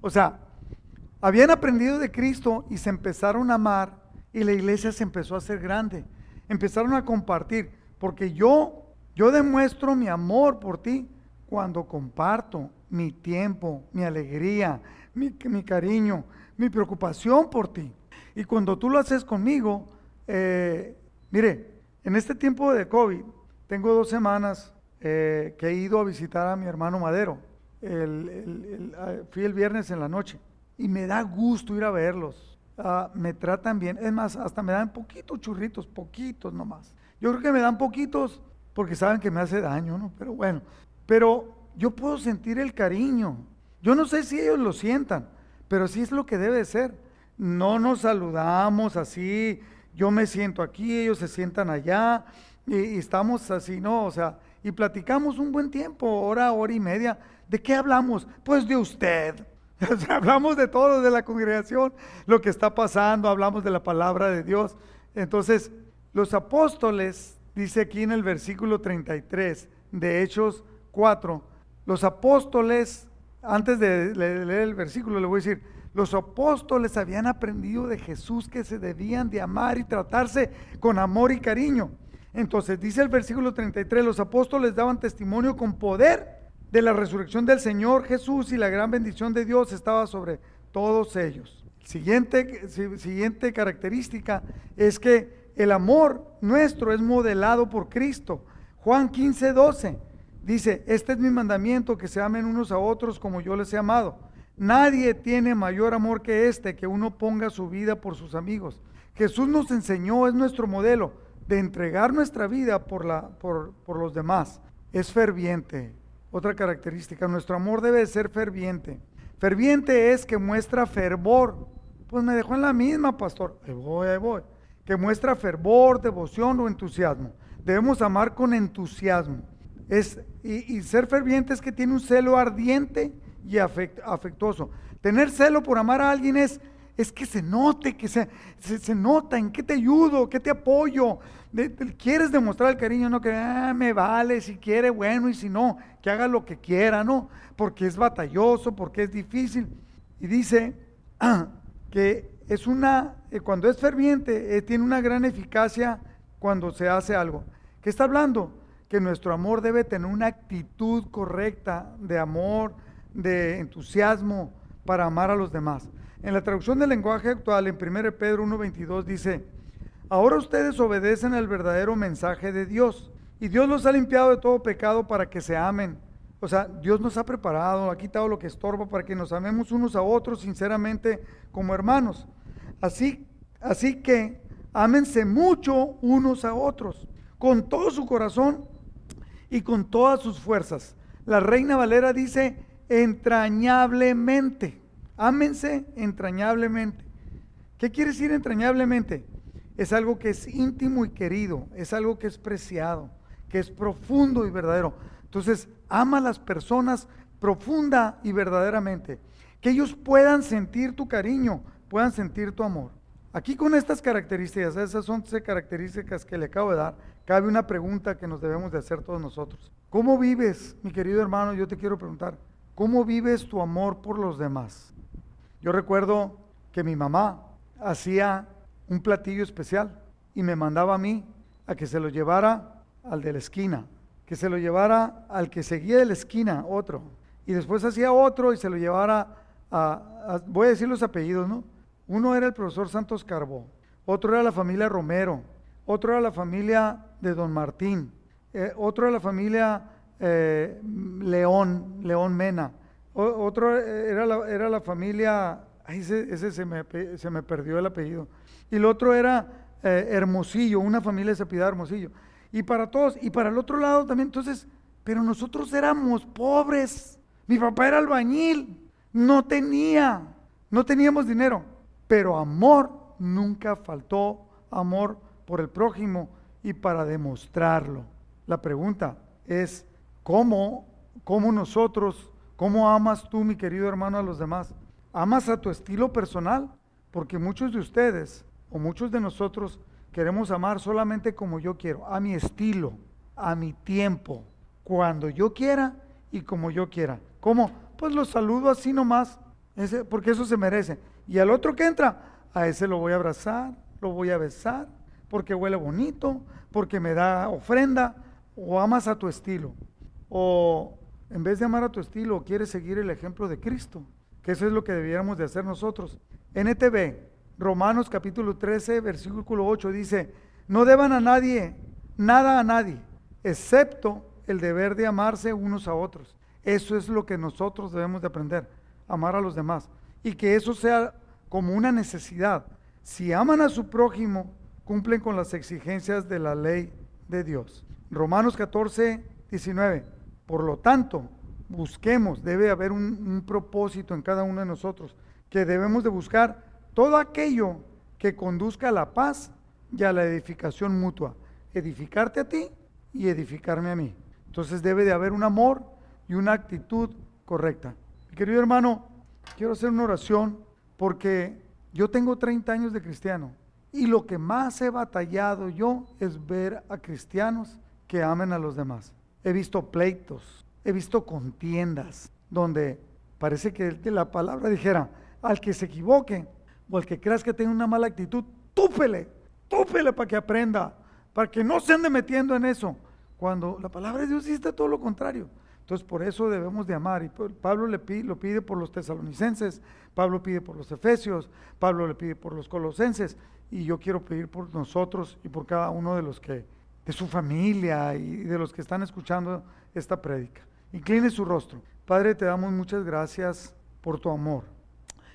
Speaker 1: O sea, habían aprendido de Cristo y se empezaron a amar y la iglesia se empezó a hacer grande. Empezaron a compartir, porque yo, yo demuestro mi amor por ti cuando comparto mi tiempo, mi alegría, mi, cariño, mi preocupación por ti. Y cuando tú lo haces conmigo, eh, mire, en este tiempo de COVID, tengo dos semanas eh, que he ido a visitar a mi hermano Madero. fui el viernes en la noche y me da gusto ir a verlos. Ah, me tratan bien. Es más, hasta me dan poquitos churritos, poquitos nomás. Yo creo que me dan poquitos porque saben que me hace daño, ¿no? Pero bueno, pero yo puedo sentir el cariño. Yo no sé si ellos lo sientan, pero sí es lo que debe ser. No nos saludamos así, yo me siento aquí, ellos se sientan allá, y, estamos así, ¿no? O sea, y platicamos un buen tiempo, hora, hora y media. ¿De qué hablamos? Pues de usted. *laughs* hablamos de todo, de la congregación, lo que está pasando, hablamos de la palabra de Dios. Entonces, los apóstoles, dice aquí en el versículo 33 de Hechos 4, los apóstoles, antes de leer el versículo, le voy a decir, los apóstoles habían aprendido de Jesús que se debían de amar y tratarse con amor y cariño. Entonces dice el versículo 33, los apóstoles daban testimonio con poder de la resurrección del Señor Jesús y la gran bendición de Dios estaba sobre todos ellos. Siguiente, característica es que el amor nuestro es modelado por Cristo. Juan 15, 12 dice, este es mi mandamiento, que se amen unos a otros como yo les he amado. Nadie tiene mayor amor que este, que uno ponga su vida por sus amigos. Jesús nos enseñó, es nuestro modelo de entregar nuestra vida por, la, por, por los demás. Es ferviente. Otra característica, nuestro amor debe ser ferviente. Ferviente es que muestra fervor. Pues me dejó en la misma, pastor. Ahí voy, ahí voy. Que muestra fervor, devoción o entusiasmo. Debemos amar con entusiasmo. Es, y, y ser ferviente es que tiene un celo ardiente y afectuoso. Tener celo por amar a alguien es, es que se note, que se, se, nota en qué te ayudo, qué te apoyo. quieres demostrar el cariño, no que ah, me vale, si quiere, bueno, y si no, que haga lo que quiera, ¿no? Porque es batalloso, porque es difícil. Y dice *clears throat* que es una, eh, cuando es ferviente, eh, tiene una gran eficacia cuando se hace algo. ¿Qué está hablando? Que nuestro amor debe tener una actitud correcta de amor, de entusiasmo para amar a los demás. En la traducción del lenguaje actual, en 1 Pedro 1.22 dice, ahora ustedes obedecen al verdadero mensaje de Dios y Dios los ha limpiado de todo pecado para que se amen. O sea, Dios nos ha preparado, ha quitado lo que estorba para que nos amemos unos a otros sinceramente como hermanos. Así, así que ámense mucho unos a otros, con todo su corazón y con todas sus fuerzas. La Reina Valera dice, entrañablemente. Ámense entrañablemente. ¿Qué quiere decir entrañablemente? Es algo que es íntimo y querido, es algo que es preciado, que es profundo y verdadero. Entonces, ama a las personas profunda y verdaderamente. Que ellos puedan sentir tu cariño, puedan sentir tu amor. Aquí con estas características, esas son características que le acabo de dar, cabe una pregunta que nos debemos de hacer todos nosotros. ¿Cómo vives, mi querido hermano? Yo te quiero preguntar, ¿Cómo vives tu amor por los demás? Yo recuerdo que mi mamá hacía un platillo especial y me mandaba a mí a que se lo llevara al de la esquina, que se lo llevara al que seguía de la esquina, otro, y después hacía otro y se lo llevara a, voy a decir los apellidos, ¿no? Uno era el profesor Santos Carbó, otro era la familia Romero, otro era la familia de Don Martín, eh, otro era la familia eh, León, León Mena. otro era la, era la familia, ese, se, me, se, me, perdió el apellido. Y el otro era eh, Hermosillo, una familia de Hermosillo. Y para todos, y para el otro lado también, entonces, pero nosotros éramos pobres. Mi papá era albañil, no tenía, no teníamos dinero, pero amor nunca faltó, amor por el prójimo y para demostrarlo. La pregunta es, ¿Cómo, cómo nosotros, cómo amas tú, mi querido hermano, a los demás? ¿Amas a tu estilo personal? Porque muchos de ustedes o muchos de nosotros queremos amar solamente como yo quiero, a mi estilo, a mi tiempo, cuando yo quiera y como yo quiera. ¿Cómo? Pues lo saludo así nomás, porque eso se merece. Y al otro que entra, a ese lo voy a abrazar, lo voy a besar, porque huele bonito, porque me da ofrenda, o amas a tu estilo. O en vez de amar a tu estilo, quieres seguir el ejemplo de Cristo, que eso es lo que debiéramos de hacer nosotros. NTV, Romanos capítulo 13, versículo 8 dice, no deban a nadie, nada a nadie, excepto el deber de amarse unos a otros. Eso es lo que nosotros debemos de aprender, amar a los demás. Y que eso sea como una necesidad. Si aman a su prójimo, cumplen con las exigencias de la ley de Dios. Romanos 14, 19. Por lo tanto, busquemos, debe haber un, propósito en cada uno de nosotros, que debemos de buscar todo aquello que conduzca a la paz y a la edificación mutua. edificarte a ti y edificarme a mí. Entonces debe de haber un amor y una actitud correcta. Mi querido hermano, quiero hacer una oración porque yo tengo 30 años de cristiano y lo que más he batallado yo es ver a cristianos que amen a los demás. He visto pleitos, he visto contiendas donde parece que la palabra dijera, al que se equivoque o al que creas que tiene una mala actitud, túpele, túpele para que aprenda, para que no se ande metiendo en eso. Cuando la palabra de Dios dice todo lo contrario. Entonces por eso debemos de amar. Y Pablo le pide, lo pide por los tesalonicenses, Pablo pide por los efesios, Pablo le pide por los colosenses. Y yo quiero pedir por nosotros y por cada uno de los que, de su familia y de los que están escuchando esta prédica. Incline su rostro. Padre, te damos muchas gracias por tu amor.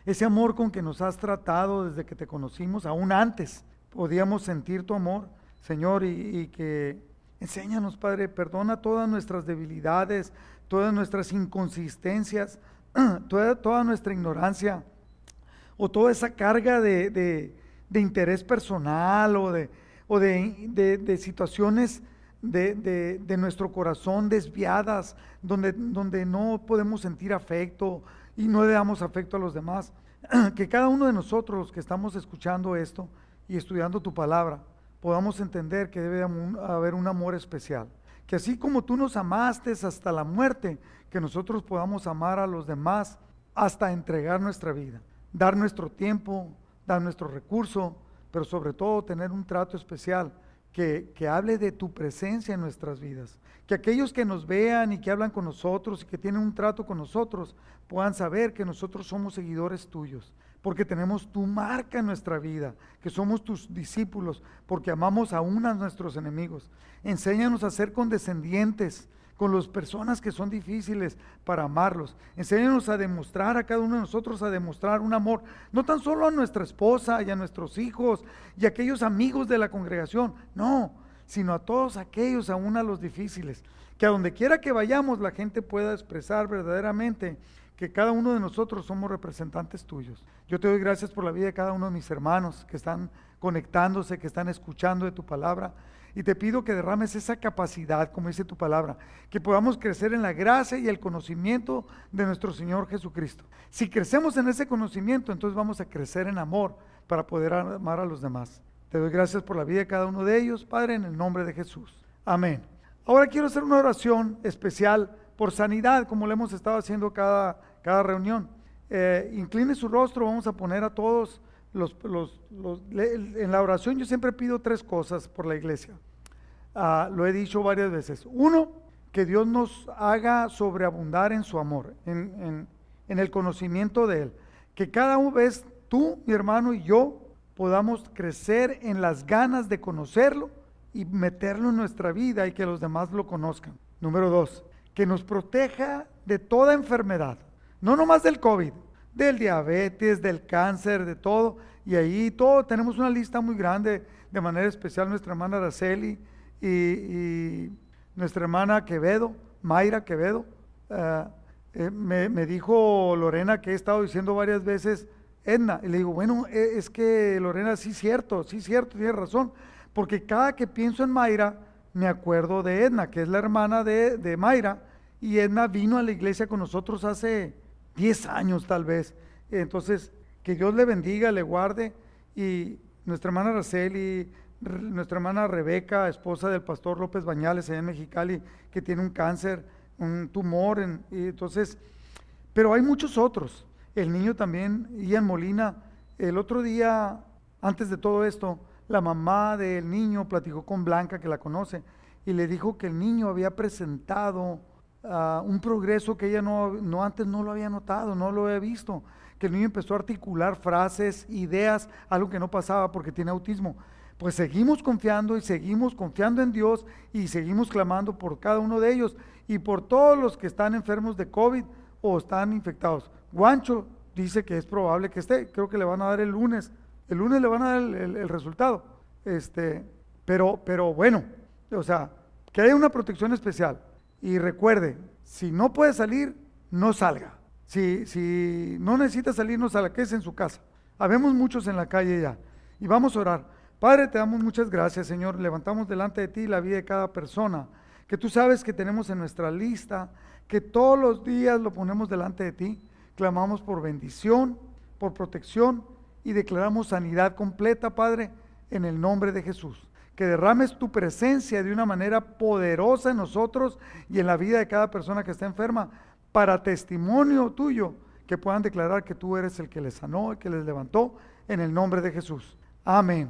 Speaker 1: Ese amor con que nos has tratado desde que te conocimos, aún antes podíamos sentir tu amor, Señor, y, que enséñanos, Padre, perdona todas nuestras debilidades, todas nuestras inconsistencias, *clears throat* toda, toda nuestra ignorancia o toda esa carga de, interés personal o de, o de, situaciones de, nuestro corazón desviadas, donde, donde no podemos sentir afecto, y no le damos afecto a los demás. *clears throat* Que cada uno de nosotros que estamos escuchando esto y estudiando tu palabra, podamos entender que debe haber un amor especial. Que así como tú nos amaste hasta la muerte, que nosotros podamos amar a los demás hasta entregar nuestra vida, dar nuestro tiempo, dar nuestro recurso, pero sobre todo tener un trato especial que, que, hable de tu presencia en nuestras vidas. Que aquellos que nos vean y que hablan con nosotros y que tienen un trato con nosotros puedan saber que nosotros somos seguidores tuyos, porque tenemos tu marca en nuestra vida, que somos tus discípulos, porque amamos aún a nuestros enemigos. Enséñanos a ser condescendientes con las personas que son difíciles para amarlos. Enséñanos a demostrar a cada uno de nosotros, a demostrar un amor, no tan solo a nuestra esposa y a nuestros hijos y a aquellos amigos de la congregación, no, sino a todos aquellos, aún a los difíciles. Que a donde quiera que vayamos la gente pueda expresar verdaderamente que cada uno de nosotros somos representantes tuyos. Yo te doy gracias por la vida de cada uno de mis hermanos que están conectándose, que están escuchando de tu palabra. Y te pido que derrames esa capacidad, como dice tu palabra, que podamos crecer en la gracia y el conocimiento de nuestro Señor Jesucristo. Si crecemos en ese conocimiento, entonces vamos a crecer en amor para poder amar a los demás. Te doy gracias por la vida de cada uno de ellos, Padre, en el nombre de Jesús. Amén. Ahora quiero hacer una oración especial por sanidad, como lo hemos estado haciendo cada, cada reunión. Eh, incline su rostro, vamos a poner a todos en la oración yo siempre pido tres cosas por la iglesia. Ah, lo he dicho varias veces. Uno, que Dios nos haga sobreabundar en su amor, en, el conocimiento de Él. Que cada vez tú, mi hermano y yo podamos crecer en las ganas de conocerlo y meterlo en nuestra vida y que los demás lo conozcan. Número dos, que nos proteja de toda enfermedad, no nomás del COVID, del diabetes, del cáncer, de todo. Y ahí todo, tenemos una lista muy grande, de manera especial nuestra hermana Araceli, y, nuestra hermana Quevedo, Mayra Quevedo, eh, eh, me, dijo Lorena que he estado diciendo varias veces Edna, y le digo, bueno, eh, es que Lorena, sí cierto, sí cierto, tiene razón, porque cada que pienso en Mayra, me acuerdo de Edna, que es la hermana de, de Mayra, y Edna vino a la iglesia con nosotros hace 10 años tal vez. Entonces, que Dios le bendiga, le guarde, y nuestra hermana Araceli, nuestra hermana Rebeca, esposa del pastor López Bañales allá en Mexicali, que tiene un cáncer, un tumor. y entonces, pero hay muchos otros. El niño también, Ian Molina, el otro día, antes de todo esto, la mamá del niño platicó con Blanca, que la conoce, y le dijo que el niño había presentado un progreso que ella no, no antes no lo había notado, no lo había visto, que el niño empezó a articular frases, ideas, algo que no pasaba porque tiene autismo pues seguimos confiando y seguimos confiando en Dios y seguimos clamando por cada uno de ellos y por todos los que están enfermos de COVID o están infectados. Guancho dice que es probable que esté, creo que le van a dar el lunes, el lunes le van a dar el, resultado. Este, pero, pero bueno, o sea, que haya una protección especial. Y recuerde, si no puede salir, no salga. Si, si no necesita salir, no salga, quédese en su casa. Habemos muchos en la calle ya. Y vamos a orar. Padre, te damos muchas gracias, Señor. Levantamos delante de ti la vida de cada persona que tú sabes que tenemos en nuestra lista, que todos los días lo ponemos delante de ti. Clamamos por bendición, por protección y declaramos sanidad completa, Padre, en el nombre de Jesús. Que derrames tu presencia de una manera poderosa en nosotros y en la vida de cada persona que está enferma, para testimonio tuyo, que puedan declarar que tú eres el que les sanó, el que les levantó, en el nombre de Jesús. Amén.